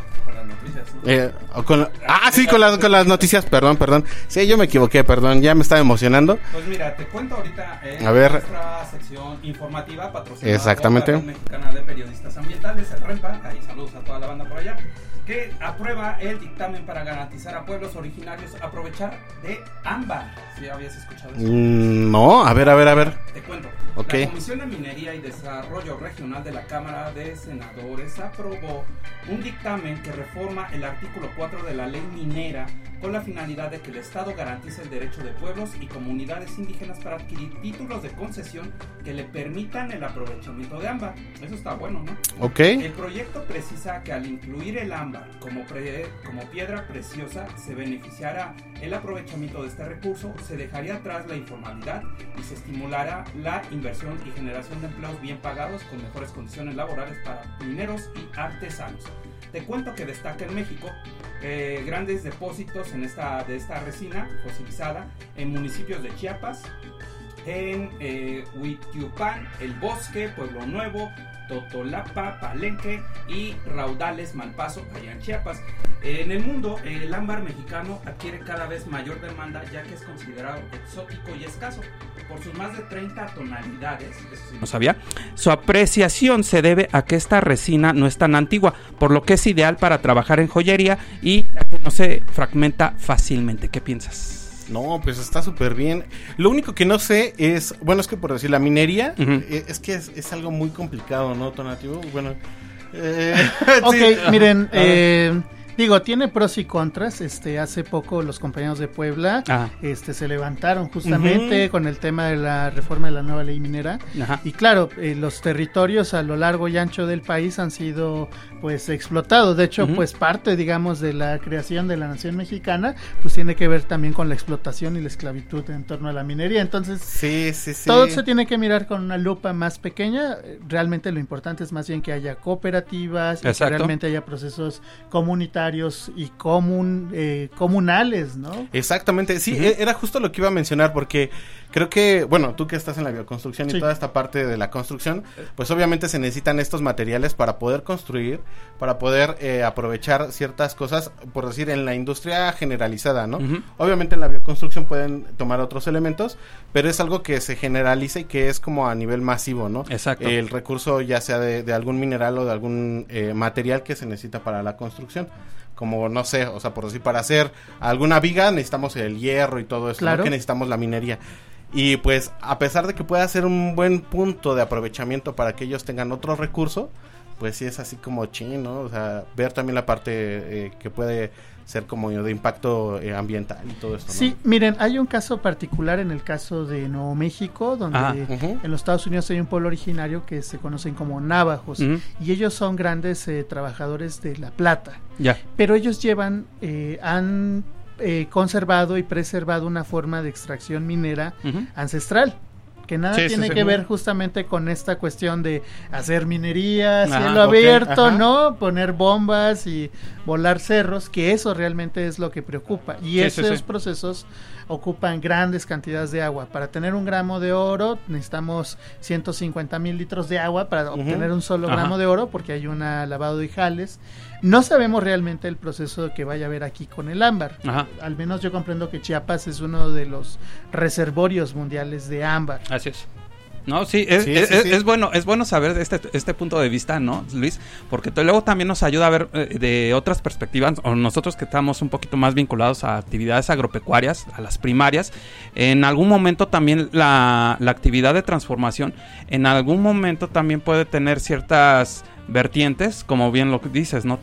Eh, o con la- ah, sí, con las, con las noticias, perdón, perdón. Sí, yo me equivoqué, perdón, ya me estaba emocionando. Pues mira, te cuento ahorita eh, A ver. nuestra sección informativa patrocinada Exactamente. por la Red Mexicana de Periodistas Ambientales, el REMPA. Ahí saludos a toda la banda por allá. que aprueba el dictamen para garantizar a pueblos originarios aprovechar de ámbar. ¿Sí habías escuchado eso? Mm, no, a ver, a ver, a ver. Te cuento. Ok. La Comisión de Minería y Desarrollo Regional de la Cámara de Senadores aprobó un dictamen que reforma el artículo 4 de la ley minera con la finalidad de que el Estado garantice el derecho de pueblos y comunidades indígenas para adquirir títulos de concesión que le permitan el aprovechamiento de ámbar. Eso está bueno, ¿no? Ok. El proyecto precisa que al incluir el ámbar como, pre- como piedra preciosa se beneficiará el aprovechamiento de este recurso, se dejaría atrás la informalidad y se estimulará la inversión y generación de empleos bien pagados con mejores condiciones laborales para mineros y artesanos. Te cuento que destaca en México eh, grandes depósitos en esta, de esta resina fosilizada en municipios de Chiapas, en eh, El Bosque, Pueblo Nuevo, Totolapa, Palenque y Raudales, Malpaso, allá en Chiapas. En el mundo, el ámbar mexicano adquiere cada vez mayor demanda ya que es considerado exótico y escaso. Por sus más de 30 tonalidades, eso sí no sabía, su apreciación se debe a que esta resina no es tan antigua, por lo que es ideal para trabajar en joyería y ya que no se fragmenta fácilmente. ¿Qué piensas? No, pues está súper bien. Lo único que no sé es, bueno, es que por decir, la minería, eh, es que es, es algo muy complicado, ¿no, Tonativo? Bueno, <laughs> eh, <laughs> Ok, sí. miren, eh, digo, tiene pros y contras. Este, hace poco los compañeros de Puebla, Ah. este, se levantaron justamente con el tema de la reforma de la nueva ley minera. Ajá. Y claro, eh, los territorios a lo largo y ancho del país han sido, pues, explotados. De hecho, pues, parte, digamos, de la creación de la nación mexicana, pues, tiene que ver también con la explotación y la esclavitud en torno a la minería. Entonces, sí, sí, sí. todo se tiene que mirar con una lupa más pequeña. Realmente lo importante es más bien que haya cooperativas, y que realmente haya procesos comunitarios y comun, eh, comunales, ¿no? Exactamente, sí, e- era justo lo que iba a mencionar porque creo que, bueno, tú que estás en la bioconstrucción y toda esta parte de la construcción, pues obviamente se necesitan estos materiales para poder construir, para poder eh, aprovechar ciertas cosas, por decir, en la industria generalizada, ¿no? Obviamente en la bioconstrucción pueden tomar otros elementos, pero es algo que se generaliza y que es como a nivel masivo, ¿no? Exacto. El recurso ya sea de, de algún mineral o de algún eh, material que se necesita para la construcción. Como, no sé, o sea, por decir, para hacer alguna viga necesitamos el hierro y todo eso, ¿no? Claro. que necesitamos la minería. Y pues, a pesar de que pueda ser un buen punto de aprovechamiento para que ellos tengan otro recurso, pues sí es así como chin, ¿no? O sea, ver también la parte eh, que puede ser como de impacto eh, ambiental y todo esto, ¿no? Sí, miren, hay un caso particular en el caso de Nuevo México, donde Ah, en los Estados Unidos hay un pueblo originario que se conocen como navajos, y ellos son grandes eh, trabajadores de la plata. Ya. Pero ellos llevan, eh, han eh, conservado y preservado una forma de extracción minera ancestral. Que nada Sí, tiene sí. que ver justamente con esta cuestión de hacer minería, cielo abierto. ¿no? Poner bombas y volar cerros, que eso realmente es lo que preocupa. Y Sí, esos sí. procesos ocupan grandes cantidades de agua. Para tener un gramo de oro necesitamos 150 mil litros de agua para obtener un solo Ajá. gramo de oro porque hay una lavado de jales. No sabemos realmente el proceso que vaya a haber aquí con el ámbar. Ajá. Al menos yo comprendo que Chiapas es uno de los reservorios mundiales de ámbar. Así es. No, sí, es, Sí, es- sí, es- sí. es bueno, es bueno saber este, este punto de vista, ¿no, Luis? Porque luego también nos ayuda a ver eh, de otras perspectivas, o nosotros que estamos un poquito más vinculados a actividades agropecuarias, a las primarias, en algún momento también la, la actividad de transformación, en algún momento también puede tener ciertas vertientes, como bien lo dices, ¿no?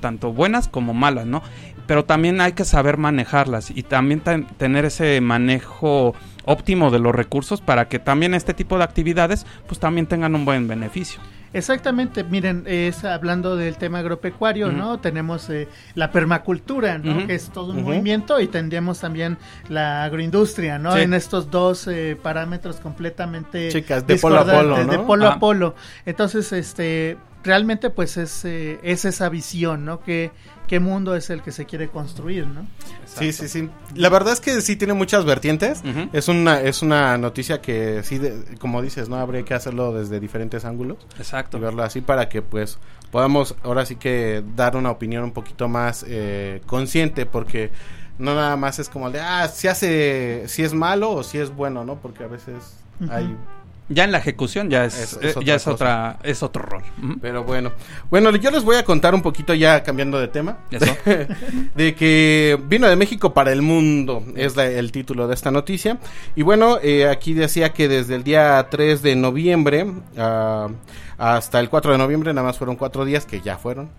Tanto buenas como malas, ¿no? Pero también hay que saber manejarlas y también ten- tener ese manejo óptimo de los recursos para que también este tipo de actividades pues también tengan un buen beneficio. Exactamente, miren, es hablando del tema agropecuario. ¿no? Tenemos eh, la permacultura, ¿no? Que es todo un movimiento y tendríamos también la agroindustria, ¿no? Sí. En estos dos eh, parámetros completamente Chicas, de polo a polo, ¿no? de polo Ah. a polo. Entonces, este, realmente pues es, eh, es esa visión, ¿no? Que qué mundo es el que se quiere construir, ¿no? Sí, sí, sí. La verdad es que sí tiene muchas vertientes. Es una es una noticia que sí, de- como dices, no habría que hacerlo desde diferentes ángulos Exacto. y verlo así para que pues podamos ahora sí que dar una opinión un poquito más eh, consciente porque no nada más es como de ah si hace si es malo o si es bueno, ¿no? Porque a veces Ujú. hay Ya en la ejecución ya es, Es- es eh, otra ya es cosa. otra es otro rol. Pero bueno. Bueno, yo les voy a contar un poquito ya cambiando de tema. Eso. <laughs> de que vino de México para el mundo. Es la- el título de esta noticia. Y bueno, eh, aquí decía que desde el día 3 de noviembre ah, hasta el 4 de noviembre, nada más fueron cuatro días que ya fueron,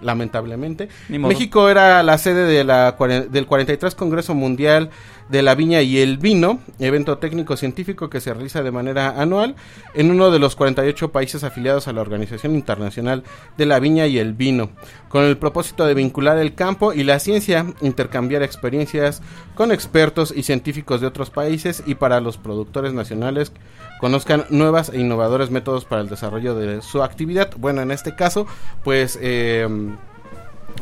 lamentablemente. México era la sede de la, del 43 Congreso Mundial de la Viña y el Vino, evento técnico científico que se realiza de manera anual en uno de los 48 países afiliados a la Organización Internacional de la Viña y el Vino, con el propósito de vincular el campo y la ciencia, intercambiar experiencias con expertos y científicos de otros países y para los productores nacionales conozcan nuevas e innovadores métodos para el desarrollo de su actividad. Bueno, en este caso, pues... eh,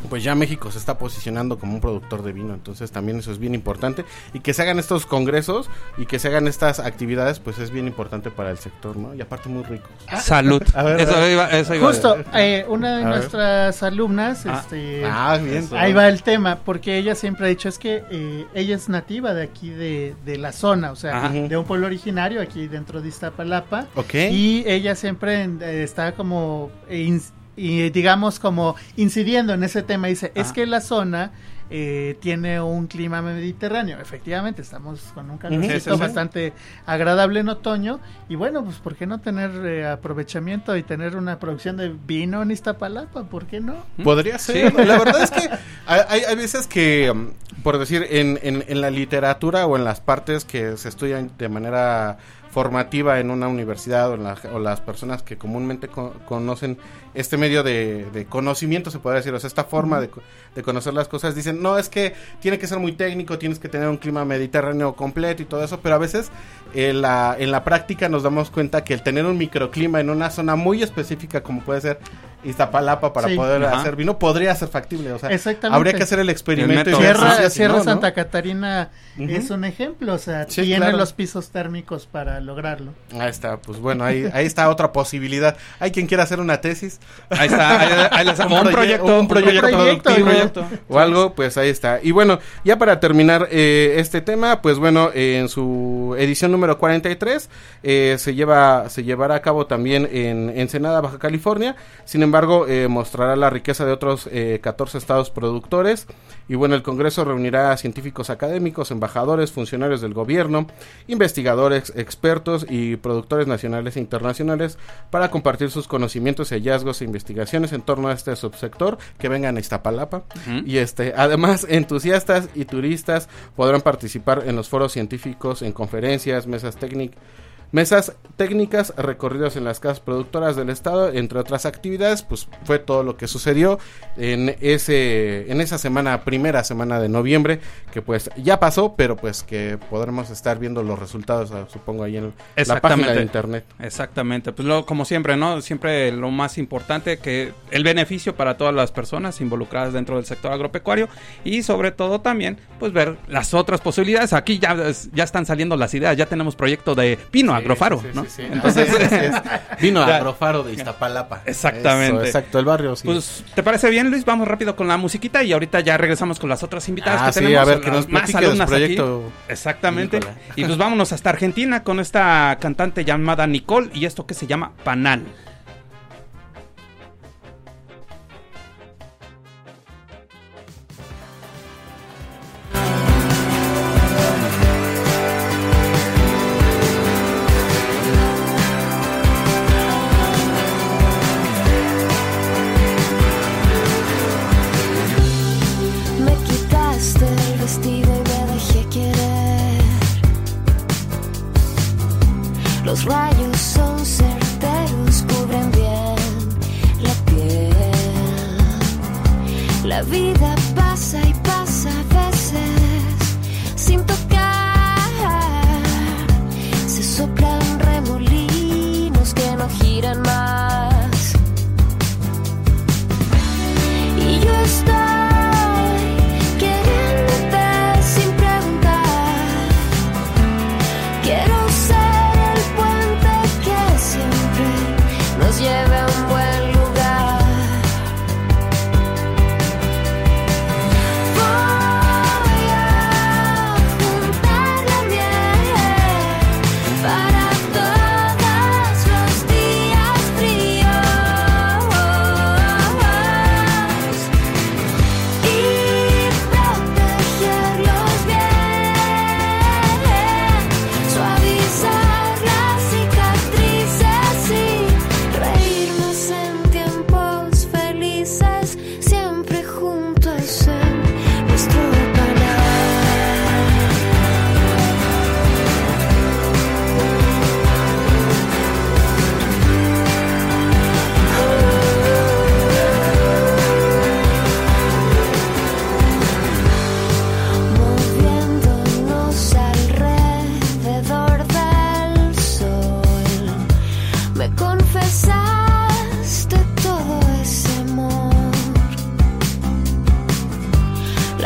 pues ya México se está posicionando como un productor de vino, entonces también eso es bien importante y que se hagan estos congresos y que se hagan estas actividades, pues es bien importante para el sector, ¿no? Y aparte muy ricos. Salud. A ver, Eso a ver. iba- eso iba a Justo, eh, una de A ver. nuestras alumnas, Ah. este, Ah, bien. ahí va el tema, porque ella siempre ha dicho es que eh, ella es nativa de aquí de, de la zona, o sea, Ajá. de un pueblo originario aquí dentro de Iztapalapa. Ok. Y ella siempre eh, está como, eh, y digamos como incidiendo en ese tema. Dice, es Ajá. que la zona eh, tiene un clima mediterráneo. Efectivamente, estamos con un calorcito Sí, sí, sí. bastante agradable en otoño. Y bueno, pues ¿por qué no tener eh, aprovechamiento y tener una producción de vino en Iztapalapa? ¿Por qué no? Podría ser. Sí. La verdad es que hay, hay- hay veces que, um, por decir, en, en, en la literatura o en las partes que se estudian de manera formativa en una universidad o, en la- o las personas que comúnmente co- conocen este medio de, de conocimiento, se podría decir, o sea, esta forma de, de conocer las cosas, dicen, no, es que tiene que ser muy técnico, tienes que tener un clima mediterráneo completo y todo eso, pero a veces la, en la práctica nos damos cuenta que el tener un microclima en una zona muy específica como puede ser Iztapalapa para Sí. poder Ajá. hacer vino podría ser factible, o sea, Exactamente. habría que hacer el experimento El y Sierra, o si Sierra no, ¿no? Santa Catarina es un ejemplo, o sea, Sí, tiene claro. los pisos térmicos para lograrlo. Ahí está, pues bueno, ahí, ahí está otra posibilidad. Hay quien quiera hacer una tesis. Ahí está, ahí- ahí les- o <laughs> un proye- proyecto, un proyecto, un proyecto, productivo, proyecto. o algo, pues ahí está. Y bueno, ya para terminar eh, este tema, pues bueno, eh, en su edición número 43 eh, se lleva se llevará a cabo también en Ensenada, Baja California. Sin embargo, eh, mostrará la riqueza de otros eh, 14 estados productores. Y bueno, el Congreso reunirá a científicos académicos, embajadores, funcionarios del gobierno, investigadores, expertos y productores nacionales e internacionales para compartir sus conocimientos, hallazgos e investigaciones en torno a este subsector que vengan a Iztapalapa. Ujú. Y este, además, entusiastas y turistas podrán participar en los foros científicos, en conferencias, mesas técnicas. Mesas técnicas, recorridos en las casas productoras del estado, entre otras actividades, pues fue todo lo que sucedió en ese en esa semana, primera semana de noviembre, que pues ya pasó, pero pues que podremos estar viendo los resultados, ah, supongo ahí en la página de internet. Exactamente. Pues lo, como siempre, ¿no? Siempre lo más importante que el beneficio para todas las personas involucradas dentro del sector agropecuario y sobre todo también, pues ver las otras posibilidades. Aquí ya, ya están saliendo las ideas, ya tenemos proyecto de Pino Sí, Agrofaro, sí, sí, ¿no? sí, sí. Entonces, <laughs> Así es, así es. Vino Ya. Agrofaro de Iztapalapa. Exactamente. Eso, exacto, el barrio, sí. Pues, ¿te parece bien, Luis? Vamos rápido con la musiquita y ahorita ya regresamos con las otras invitadas Ah, que sí, tenemos. a ver, que nos de su proyecto. aquí. Exactamente. Y pues vámonos hasta Argentina con esta cantante llamada Nicole y esto que se llama Panal.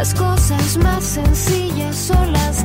Las cosas más sencillas son las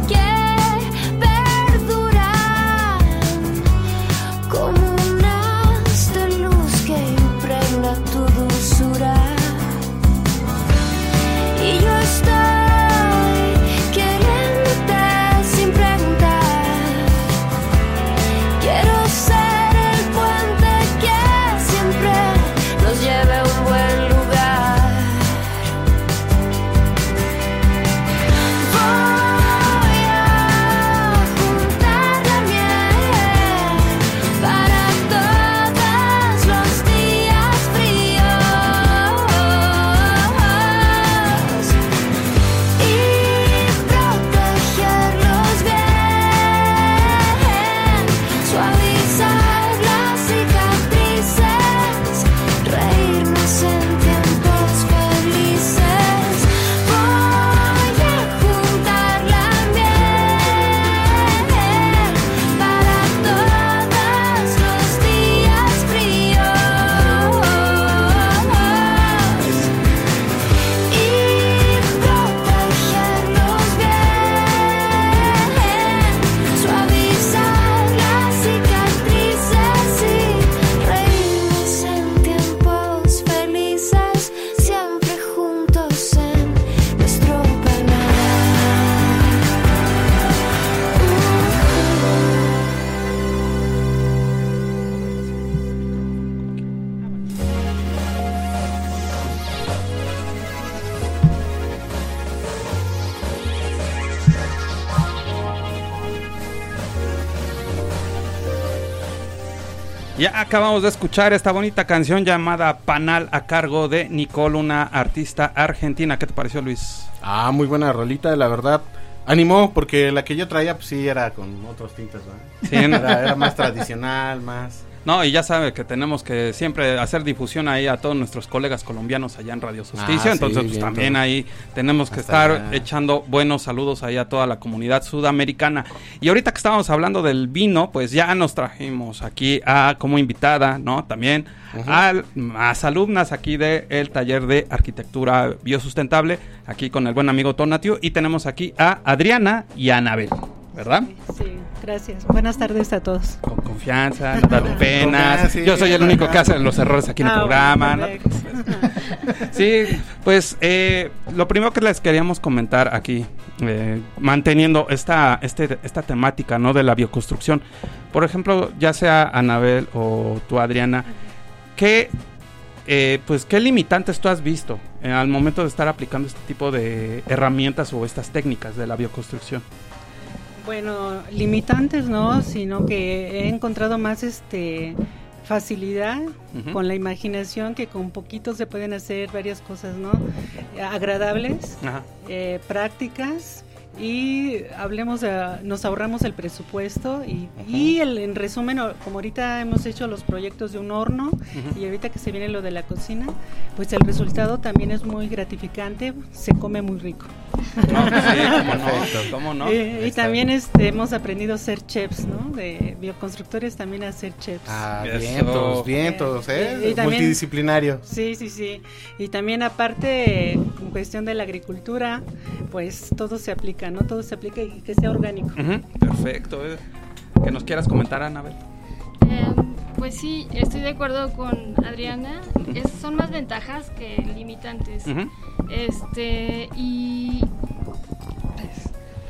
acabamos de escuchar esta bonita canción llamada Panal a cargo de Nicole, una artista argentina. ¿Qué te pareció, Luis? Ah, muy buena rolita, la verdad. Animó, porque la que yo traía, pues sí, era con otros tintes, ¿verdad? Sí. Era, era más tradicional, más... No, y ya sabe que tenemos que siempre hacer difusión ahí a todos nuestros colegas colombianos allá en Radio Justicia. Ah, Entonces, sí, pues, también todo. ahí tenemos que Hasta estar allá. echando buenos saludos ahí a toda la comunidad sudamericana. Y ahorita que estábamos hablando del vino, pues ya nos trajimos aquí a como invitada, ¿no? También a más alumnas aquí del taller de arquitectura biosustentable, aquí con el buen amigo Tonatio. Y tenemos aquí a Adriana y a Anabel, ¿verdad? Sí, gracias. Buenas tardes a todos. Con confianza, no dar penas. Sí. Yo soy el único que hace los errores aquí en el Ah, programa. bueno, ¿no? <laughs> Sí, pues eh, lo primero que les queríamos comentar aquí, eh, manteniendo esta, este, esta temática ¿no? de la bioconstrucción. Por ejemplo, ya sea Anabel o tú, Adriana, ¿qué, eh, pues, ¿qué limitantes tú has visto eh, al momento de estar aplicando este tipo de herramientas o estas técnicas de la bioconstrucción? Bueno, limitantes no, sino que he encontrado más este facilidad con la imaginación que con poquito se pueden hacer varias cosas, ¿no? Agradables, eh, prácticas y hablemos de, nos ahorramos el presupuesto y, y el, en resumen como ahorita hemos hecho los proyectos de un horno y ahorita que se viene lo de la cocina pues el resultado también es muy gratificante se come muy rico No, pues sí, <laughs> cómo no, cómo no. Eh, y también este, hemos aprendido a ser chefs no de bioconstructores también a ser chefs Ah, vientos, vientos, ¿eh? Y- y también- Multidisciplinario. Sí, sí, sí. Y también aparte, en cuestión de la agricultura, pues todo se aplica, ¿no? Todo se aplica y que sea orgánico. Perfecto. eh. Que nos quieras comentar, Anabel. Eh, pues sí, estoy de acuerdo con Adriana. Es- son más ventajas que limitantes. Este, y.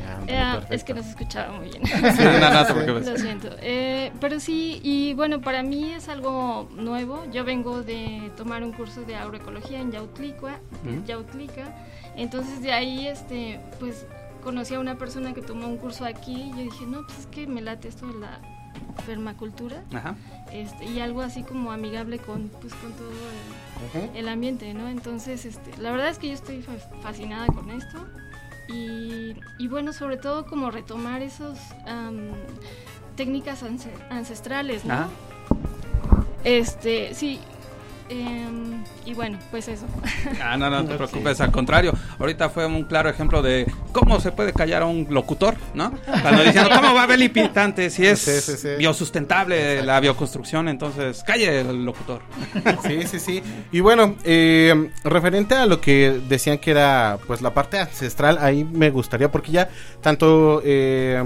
Ah, Eh, es que no se escuchaba muy bien. <laughs> Sí. Lo siento. Eh, pero sí, y bueno, para mí es algo nuevo. Yo vengo de tomar un curso de agroecología en Yautlicua, Ujú. Yautlica. Entonces de ahí, este, pues conocí a una persona que tomó un curso aquí y yo dije, no, pues es que me late esto de la permacultura. Ajá. Este, y algo así como amigable con, pues, con todo el, el ambiente, ¿no? Entonces, este, la verdad es que yo estoy fa- fascinada con esto y, y bueno, sobre todo como retomar esos am, técnicas ance- ancestrales, ¿no? Ajá. Este, sí, Em, y bueno, pues eso. <laughs> Ah, no, no te preocupes, al contrario. Ahorita fue un claro ejemplo de cómo se puede callar a un locutor, ¿no? Cuando <laughs> dicen, ¿cómo va a haber limitante? Si es Sí, sí, sí. biosustentable la bioconstrucción, entonces calle el locutor. Sí, sí, sí. Y bueno, eh, referente a lo que decían que era pues la parte ancestral, ahí me gustaría, porque ya tanto eh,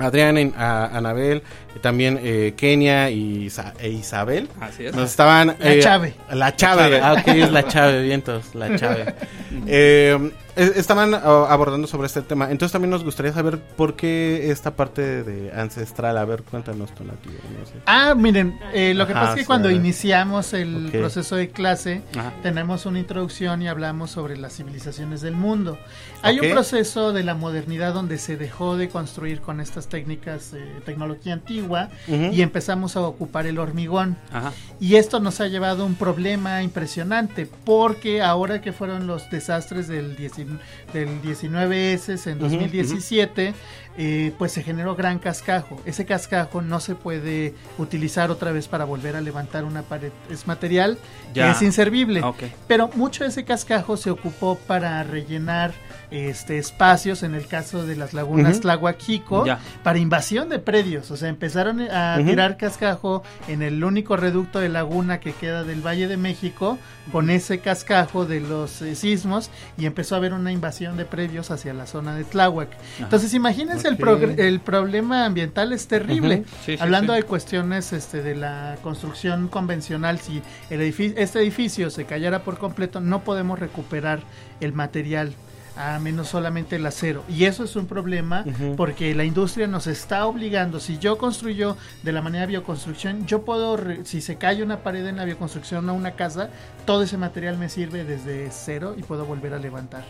Adrián, en- a- Anabel, también eh, Kenia y Isa- e Isabel Así es. nos estaban... La eh, Chave. La Chave. Ah, ok, es la Chave, vientos, la Chave. <laughs> Eh, eh, estaban ah, abordando sobre este tema. Entonces también nos gustaría saber por qué esta parte de ancestral. A ver, cuéntanos tú, Nati, no sé. Ah, miren, eh, lo que Ajá, pasa es que cuando iniciamos el proceso de clase, Ajá. tenemos una introducción y hablamos sobre las civilizaciones del mundo. Hay un proceso de la modernidad donde se dejó de construir con estas técnicas, eh, tecnología antigua, y empezamos a ocupar el hormigón. Ajá. Y esto nos ha llevado a un problema impresionante, porque ahora que fueron los desastres del, 19 del 19S en Ujú, 2017, eh, pues se generó gran cascajo. Ese cascajo no se puede utilizar otra vez para volver a levantar una pared. Es material Ya. que es inservible. Ok. Pero mucho de ese cascajo se ocupó para rellenar este espacios, en el caso de las lagunas Ujú. Tlahuaquico, Ya. para invasión de predios. O sea, empezaron a tirar cascajo en el único reducto de laguna que queda del Valle de México, con ese cascajo de los eh, sismos, y empezó a haber una invasión de predios hacia la zona de Tláhuac. Entonces, imagínense, el, Ok. progr- el problema ambiental es terrible. Sí, Hablando sí. de cuestiones este, de la construcción convencional, si el edificio, este edificio se cayera por completo, no podemos recuperar el material a menos solamente el acero. Y eso es un problema porque la industria nos está obligando. Si yo construyo de la manera bioconstrucción, yo puedo, si se cae una pared en la bioconstrucción o una casa, todo ese material me sirve desde cero y puedo volver a levantar.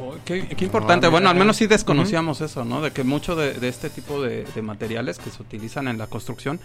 Oh, Qué, qué importante. Ah, bueno, al menos sí desconocíamos eso, ¿no? De que mucho de, de este tipo de, de materiales que se utilizan en la construcción,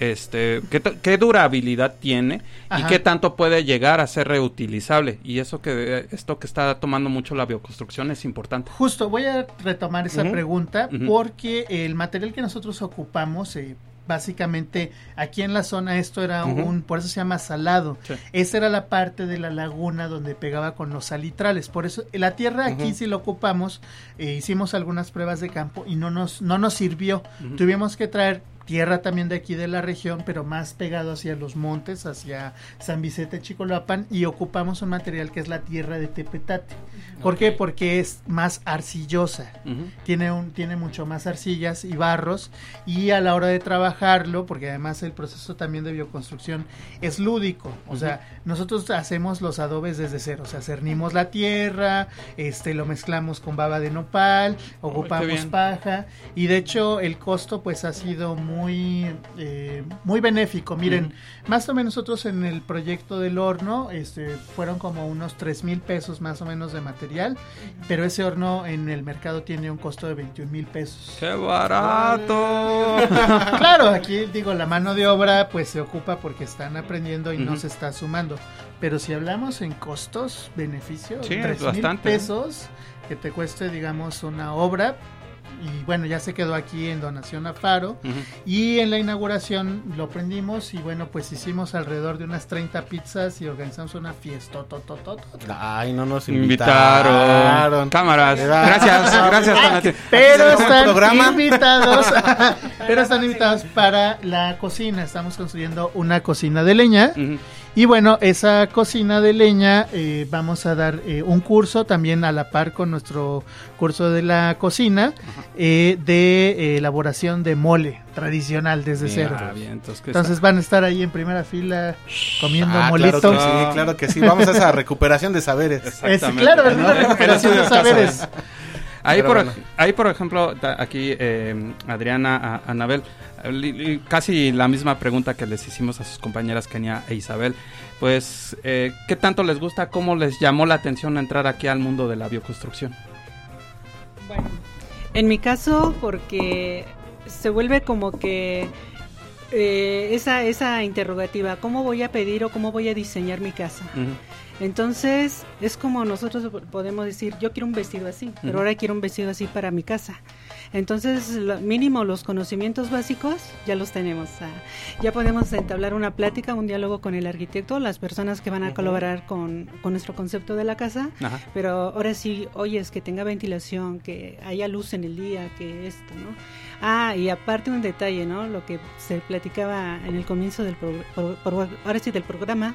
este, ¿qué, durabilidad tiene y qué tanto puede llegar a ser reutilizable? Y eso que esto que está tomando mucho la bioconstrucción es importante. Justo, voy a retomar esa pregunta porque el material que nosotros ocupamos, eh, básicamente aquí en la zona esto era un, por eso se llama salado. Sí. Esa era la parte de la laguna donde pegaba con los salitrales. Por eso la tierra aquí Ujú. sí lo ocupamos, eh, hicimos algunas pruebas de campo y no nos, no nos sirvió. Tuvimos que traer tierra también de aquí de la región, pero más pegado hacia los montes, hacia San Vicente Chicoloapan, y ocupamos un material que es la tierra de Tepetate. ¿Por qué? Porque es más arcillosa. Tiene un tiene mucho más arcillas y barros y a la hora de trabajarlo porque además el proceso también de bioconstrucción es lúdico o sea nosotros hacemos los adobes desde cero o sea cernimos la tierra este lo mezclamos con baba de nopal ocupamos paja y de hecho el costo pues ha sido muy eh, muy benéfico miren más o menos nosotros en el proyecto del horno este fueron como unos tres mil pesos más o menos de material pero ese horno en el mercado tiene un costo de 21 mil pesos. ¡Qué barato! <laughs> claro, aquí digo, la mano de obra pues se ocupa porque están aprendiendo y no Ujú. se está sumando. Pero si hablamos en costos, beneficios, Sí, es tres mil bastante, ¿eh? pesos que te cueste, digamos, una obra. Y bueno, ya se quedó aquí en donación a Faro. Y en la inauguración lo prendimos y bueno, pues hicimos alrededor de unas 30 pizzas y organizamos una fiesta. Ay, no nos Invitaron. invitaron. Cámaras. Gracias, <laughs> gracias. Pero están programa. invitados. <laughs> pero están invitados para la cocina. Estamos construyendo una cocina de leña. Y bueno, esa cocina de leña eh, vamos a dar eh, un curso también a la par con nuestro curso de la cocina eh, de eh, elaboración de mole tradicional desde Bien, cero. ah, bien, entonces, van a estar ahí en primera fila comiendo Ah, molito. claro que sí, claro que sí. Vamos a esa recuperación de saberes. Es, claro, es una recuperación de saberes. Ahí por, bueno. ahí, por ejemplo, aquí eh, Adriana, a- Anabel, li- li- casi la misma pregunta que les hicimos a sus compañeras Kenia e Isabel. Pues, eh, ¿qué tanto les gusta? ¿Cómo les llamó la atención entrar aquí al mundo de la bioconstrucción? En mi caso, porque se vuelve como que eh, esa, esa interrogativa, ¿cómo voy a pedir o cómo voy a diseñar mi casa? Entonces, es como nosotros podemos decir, yo quiero un vestido así, pero ahora quiero un vestido así para mi casa. Entonces, lo mínimo los conocimientos básicos ya los tenemos. ah, ya podemos entablar una plática, un diálogo con el arquitecto, las personas que van a colaborar con, con nuestro concepto de la casa. Pero ahora sí, oye, es que tenga ventilación, que haya luz en el día, que esto, ¿no? Ah, y aparte un detalle, ¿no? Lo que se platicaba en el comienzo del pro- pro- pro- ahora sí del programa,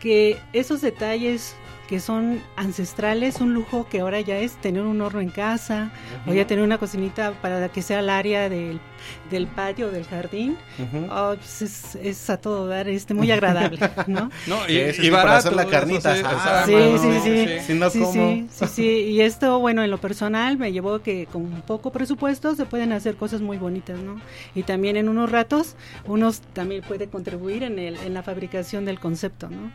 que esos detalles que son ancestrales, un lujo que ahora ya es tener un horno en casa, o ya tener una cocinita para que sea el área del, del patio, del jardín, oh, pues es, es a todo dar, este, muy agradable, ¿no? No, Sí, sí, sí, para hacer la carnita Sí, mano. sí, sí. Si no, sí, ¿cómo? sí, sí, sí. Y esto, bueno, en lo personal me llevó que con poco presupuesto se pueden hacer cosas muy bonitas, ¿no? Y también en unos ratos, unos también puede contribuir en, el, en la fabricación del concepto, ¿no?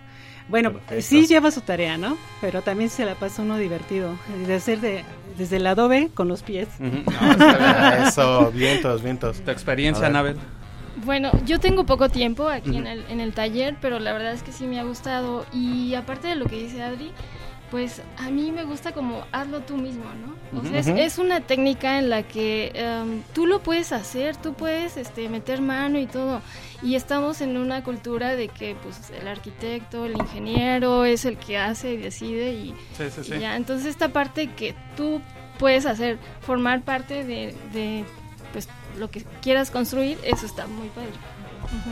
Bueno, sí lleva su tarea, ¿no? Pero también se la pasa uno divertido, de hacer de, desde el adobe con los pies. <laughs> Eso, vientos, vientos. Tu experiencia. Anabel. Bueno, yo tengo poco tiempo aquí en, el, en el taller, pero la verdad es que sí me ha gustado. Y aparte de lo que dice Adri, pues a mí me gusta como hazlo tú mismo, ¿no? O sea, es, es una técnica en la que em, tú lo puedes hacer, tú puedes este, meter mano y todo. Y estamos en una cultura de que pues el arquitecto, el ingeniero es el que hace y decide y, Sí, sí, sí. y ya. Entonces esta parte que tú puedes hacer, formar parte de, de pues lo que quieras construir, eso está muy padre.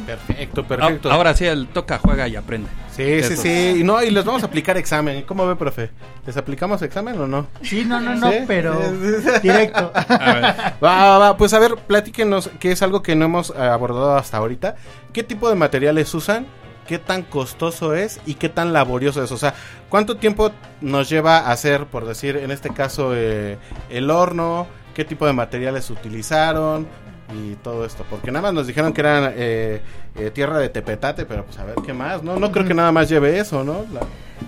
Perfecto, perfecto. Ah, Ahora sí, el toca, juega y aprende. Sí, sí, Eso. sí. Y no, y les vamos a aplicar examen. ¿Cómo ve, profe? ¿Les aplicamos examen o no? Sí, no, no, no, ¿Sí? pero <laughs> directo. Va, va, va. Pues a ver, platíquenos, que es algo que no hemos eh, abordado hasta ahorita. ¿Qué tipo de materiales usan? ¿Qué tan costoso es? ¿Y qué tan laborioso es? O sea, ¿cuánto tiempo nos lleva hacer, por decir, en este caso, eh, el horno? ¿Qué tipo de materiales utilizaron? Y todo esto. Porque nada más nos dijeron que eran eh, eh, tierra de tepetate, pero pues a ver qué más. No, no creo que nada más lleve eso, ¿no? La-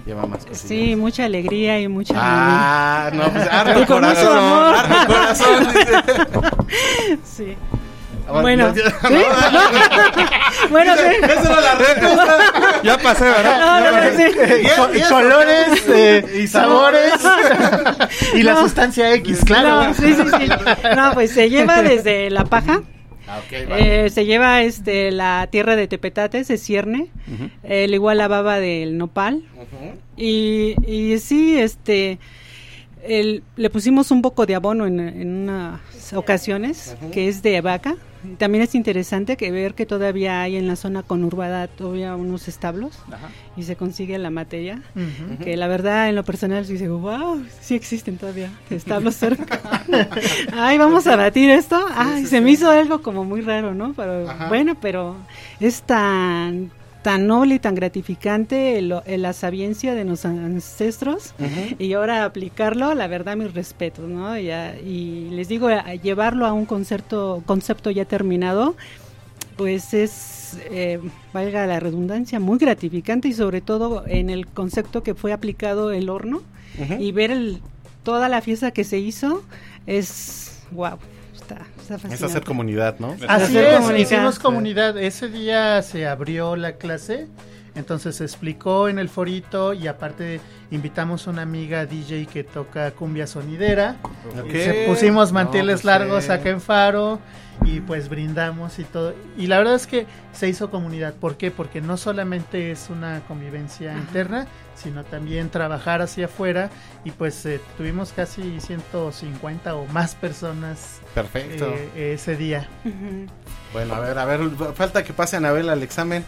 lleva más cosas. Sí, mucha alegría y mucha Ah, no, pues harto <laughs> corazón, harto corazón. <laughs> Sí. Bueno, <laughs> ¿sí? <laughs> bueno, sí. Esa era la respuesta. Ya pasé, ¿verdad? No, no, no, sí. Y co- y colores eh, y sabores <laughs> y la No. sustancia X, claro. No, sí, sí, sí. No, pues se lleva desde la paja. Ah, ok, vale. eh, se lleva este la tierra de tepetate, se cierne, Ujú. el igual la baba del nopal y, y sí, este el- le pusimos un poco de abono en, en unas ocasiones, que es de vaca. También es interesante que ver que todavía hay en la zona conurbada todavía unos establos y se consigue la materia. Que la verdad, en lo personal, sí digo, wow, sí existen todavía establos cerca. <laughs> Ay, vamos a batir esto. Ay, se me hizo algo como muy raro, ¿no? Pero Ajá. bueno, pero es tan tan noble y tan gratificante el- el- la sabiencia de nuestros ancestros y ahora aplicarlo, la verdad, mis respetos, ¿no? Y, a- y les digo, a- llevarlo a un concepto, concepto ya terminado, pues es, eh, valga la redundancia, muy gratificante y sobre todo en el concepto que fue aplicado el horno y ver el, toda la fiesta que se hizo es, wow, está, está Es fascinante. hacer comunidad, ¿no? Así es, comunidad. hicimos comunidad. Ese día se abrió la clase, entonces se explicó en el forito y aparte invitamos a una amiga DJ que toca cumbia sonidera. Ok. Y se pusimos No, manteles pues, largos eh. acá en Faro y pues brindamos y todo. Y la verdad es que se hizo comunidad. ¿Por qué? Porque no solamente es una convivencia interna, sino también trabajar hacia afuera y pues eh, tuvimos casi 150 o más personas Perfecto. eh, ese día. Bueno, a ver, a ver, falta que pase Anabel al examen.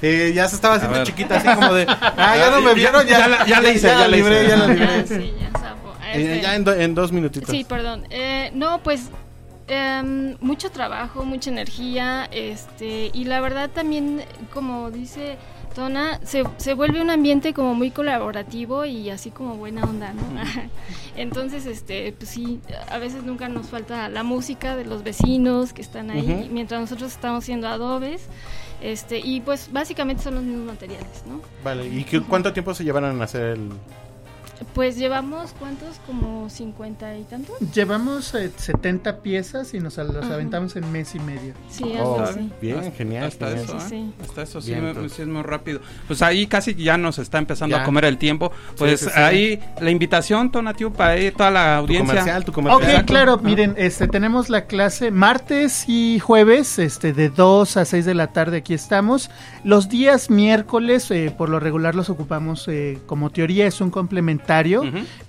Sí, ya se estaba haciendo A chiquita, así como de, ah, ya no <laughs> me vieron, ya, Ya la- ya le hice, ya le libré, hice. ya la <laughs> libré. Sí, ya. Eh, Este, ya en, do- en dos minutitos. Sí, perdón. Eh, no, pues em, mucho trabajo, mucha energía, este, y la verdad también, como dice Tona, se, se vuelve un ambiente como muy colaborativo y así como buena onda, ¿no? <laughs> Entonces, este, pues sí, a veces nunca nos falta la música de los vecinos que están ahí, mientras nosotros estamos haciendo adobes, este, y pues básicamente son los mismos materiales, ¿no? Vale, ¿y qué- cuánto tiempo se llevaron a hacer el, Pues llevamos, ¿cuántos? Como 50 y tantos. Llevamos eh, 70 piezas y nos las Ajá. aventamos en mes y medio. Sí, algo Oh, así. bien, genial. Hasta genial. eso, ¿eh? Sí. Hasta eso sí, me- es muy rápido. Pues ahí casi ya nos está empezando Ya. a comer el tiempo. Pues sí, sí. ahí la invitación, Tonatiu, para ahí toda la audiencia. comercial, tu Ok, comercial. claro, Ajá. miren, este tenemos la clase martes y jueves, este de 2 a 6 de la tarde aquí estamos. Los días miércoles, eh, por lo regular los ocupamos eh, como teoría, es un complementario,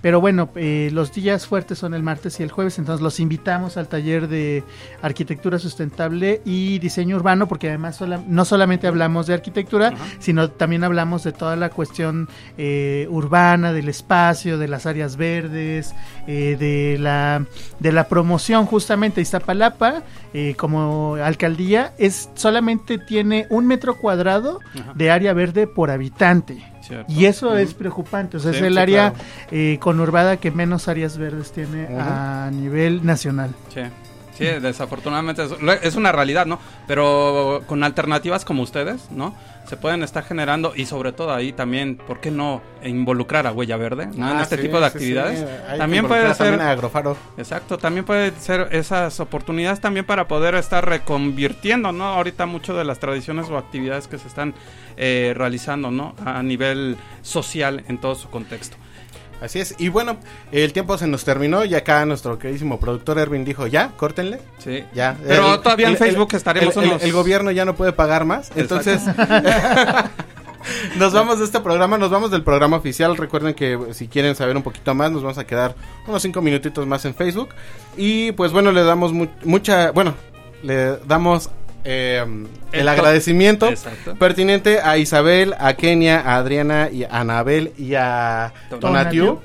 Pero bueno, eh, los días fuertes son el martes y el jueves, entonces los invitamos al taller de arquitectura sustentable y diseño urbano, porque además sola- no solamente hablamos de arquitectura, sino también hablamos de toda la cuestión eh, urbana, del espacio, de las áreas verdes, eh, de la de la promoción justamente Iztapalapa eh, como alcaldía es solamente tiene un metro cuadrado de área verde por habitante Cierto. y eso es preocupante o sea Sí, es el sí, área claro. eh, conurbada que menos áreas verdes tiene a nivel nacional Sí. Sí, desafortunadamente es, es una realidad, ¿no? Pero con alternativas como ustedes, ¿no? Se pueden estar generando y sobre todo ahí también, ¿por qué no involucrar a Huella Verde ¿no? en Ah, este sí, tipo de sí, actividades? También puede ser también a Agrofaro. Exacto, también puede ser esas oportunidades también para poder estar reconvirtiendo, ¿no? Ahorita mucho de las tradiciones o actividades que se están eh, realizando, ¿no? A nivel social en todo su contexto. Así es. Y bueno, el tiempo se nos terminó y acá nuestro queridísimo productor Erwin dijo, ya, córtenle. Sí. Ya. Pero El- todavía en el- Facebook el- estaremos unos- el gobierno ya no puede pagar más. Entonces, <laughs> nos vamos de este programa, nos vamos del programa oficial. Recuerden que si quieren saber un poquito más, nos vamos a quedar unos cinco minutitos más en Facebook. Y pues bueno, le damos mu- mucha, bueno, le damos eh, el El to- agradecimiento Exacto. pertinente a Isabel, a Kenia, a Adriana y a Anabel y a Tonatiu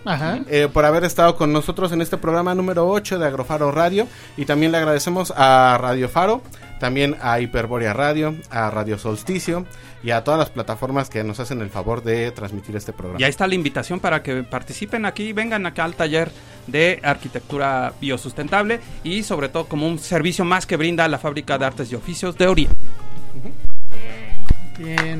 eh, por haber estado con nosotros en este programa número 8 de Agrofaro Radio y también le agradecemos a Radio Faro, también a Hiperborea Radio, a Radio Solsticio y a todas las plataformas que nos hacen el favor de transmitir este programa. Y ahí está la invitación para que participen aquí, vengan acá al taller de arquitectura biosustentable y sobre todo como un servicio más que brinda la Fábrica de Artes y Oficios de Oriente. bien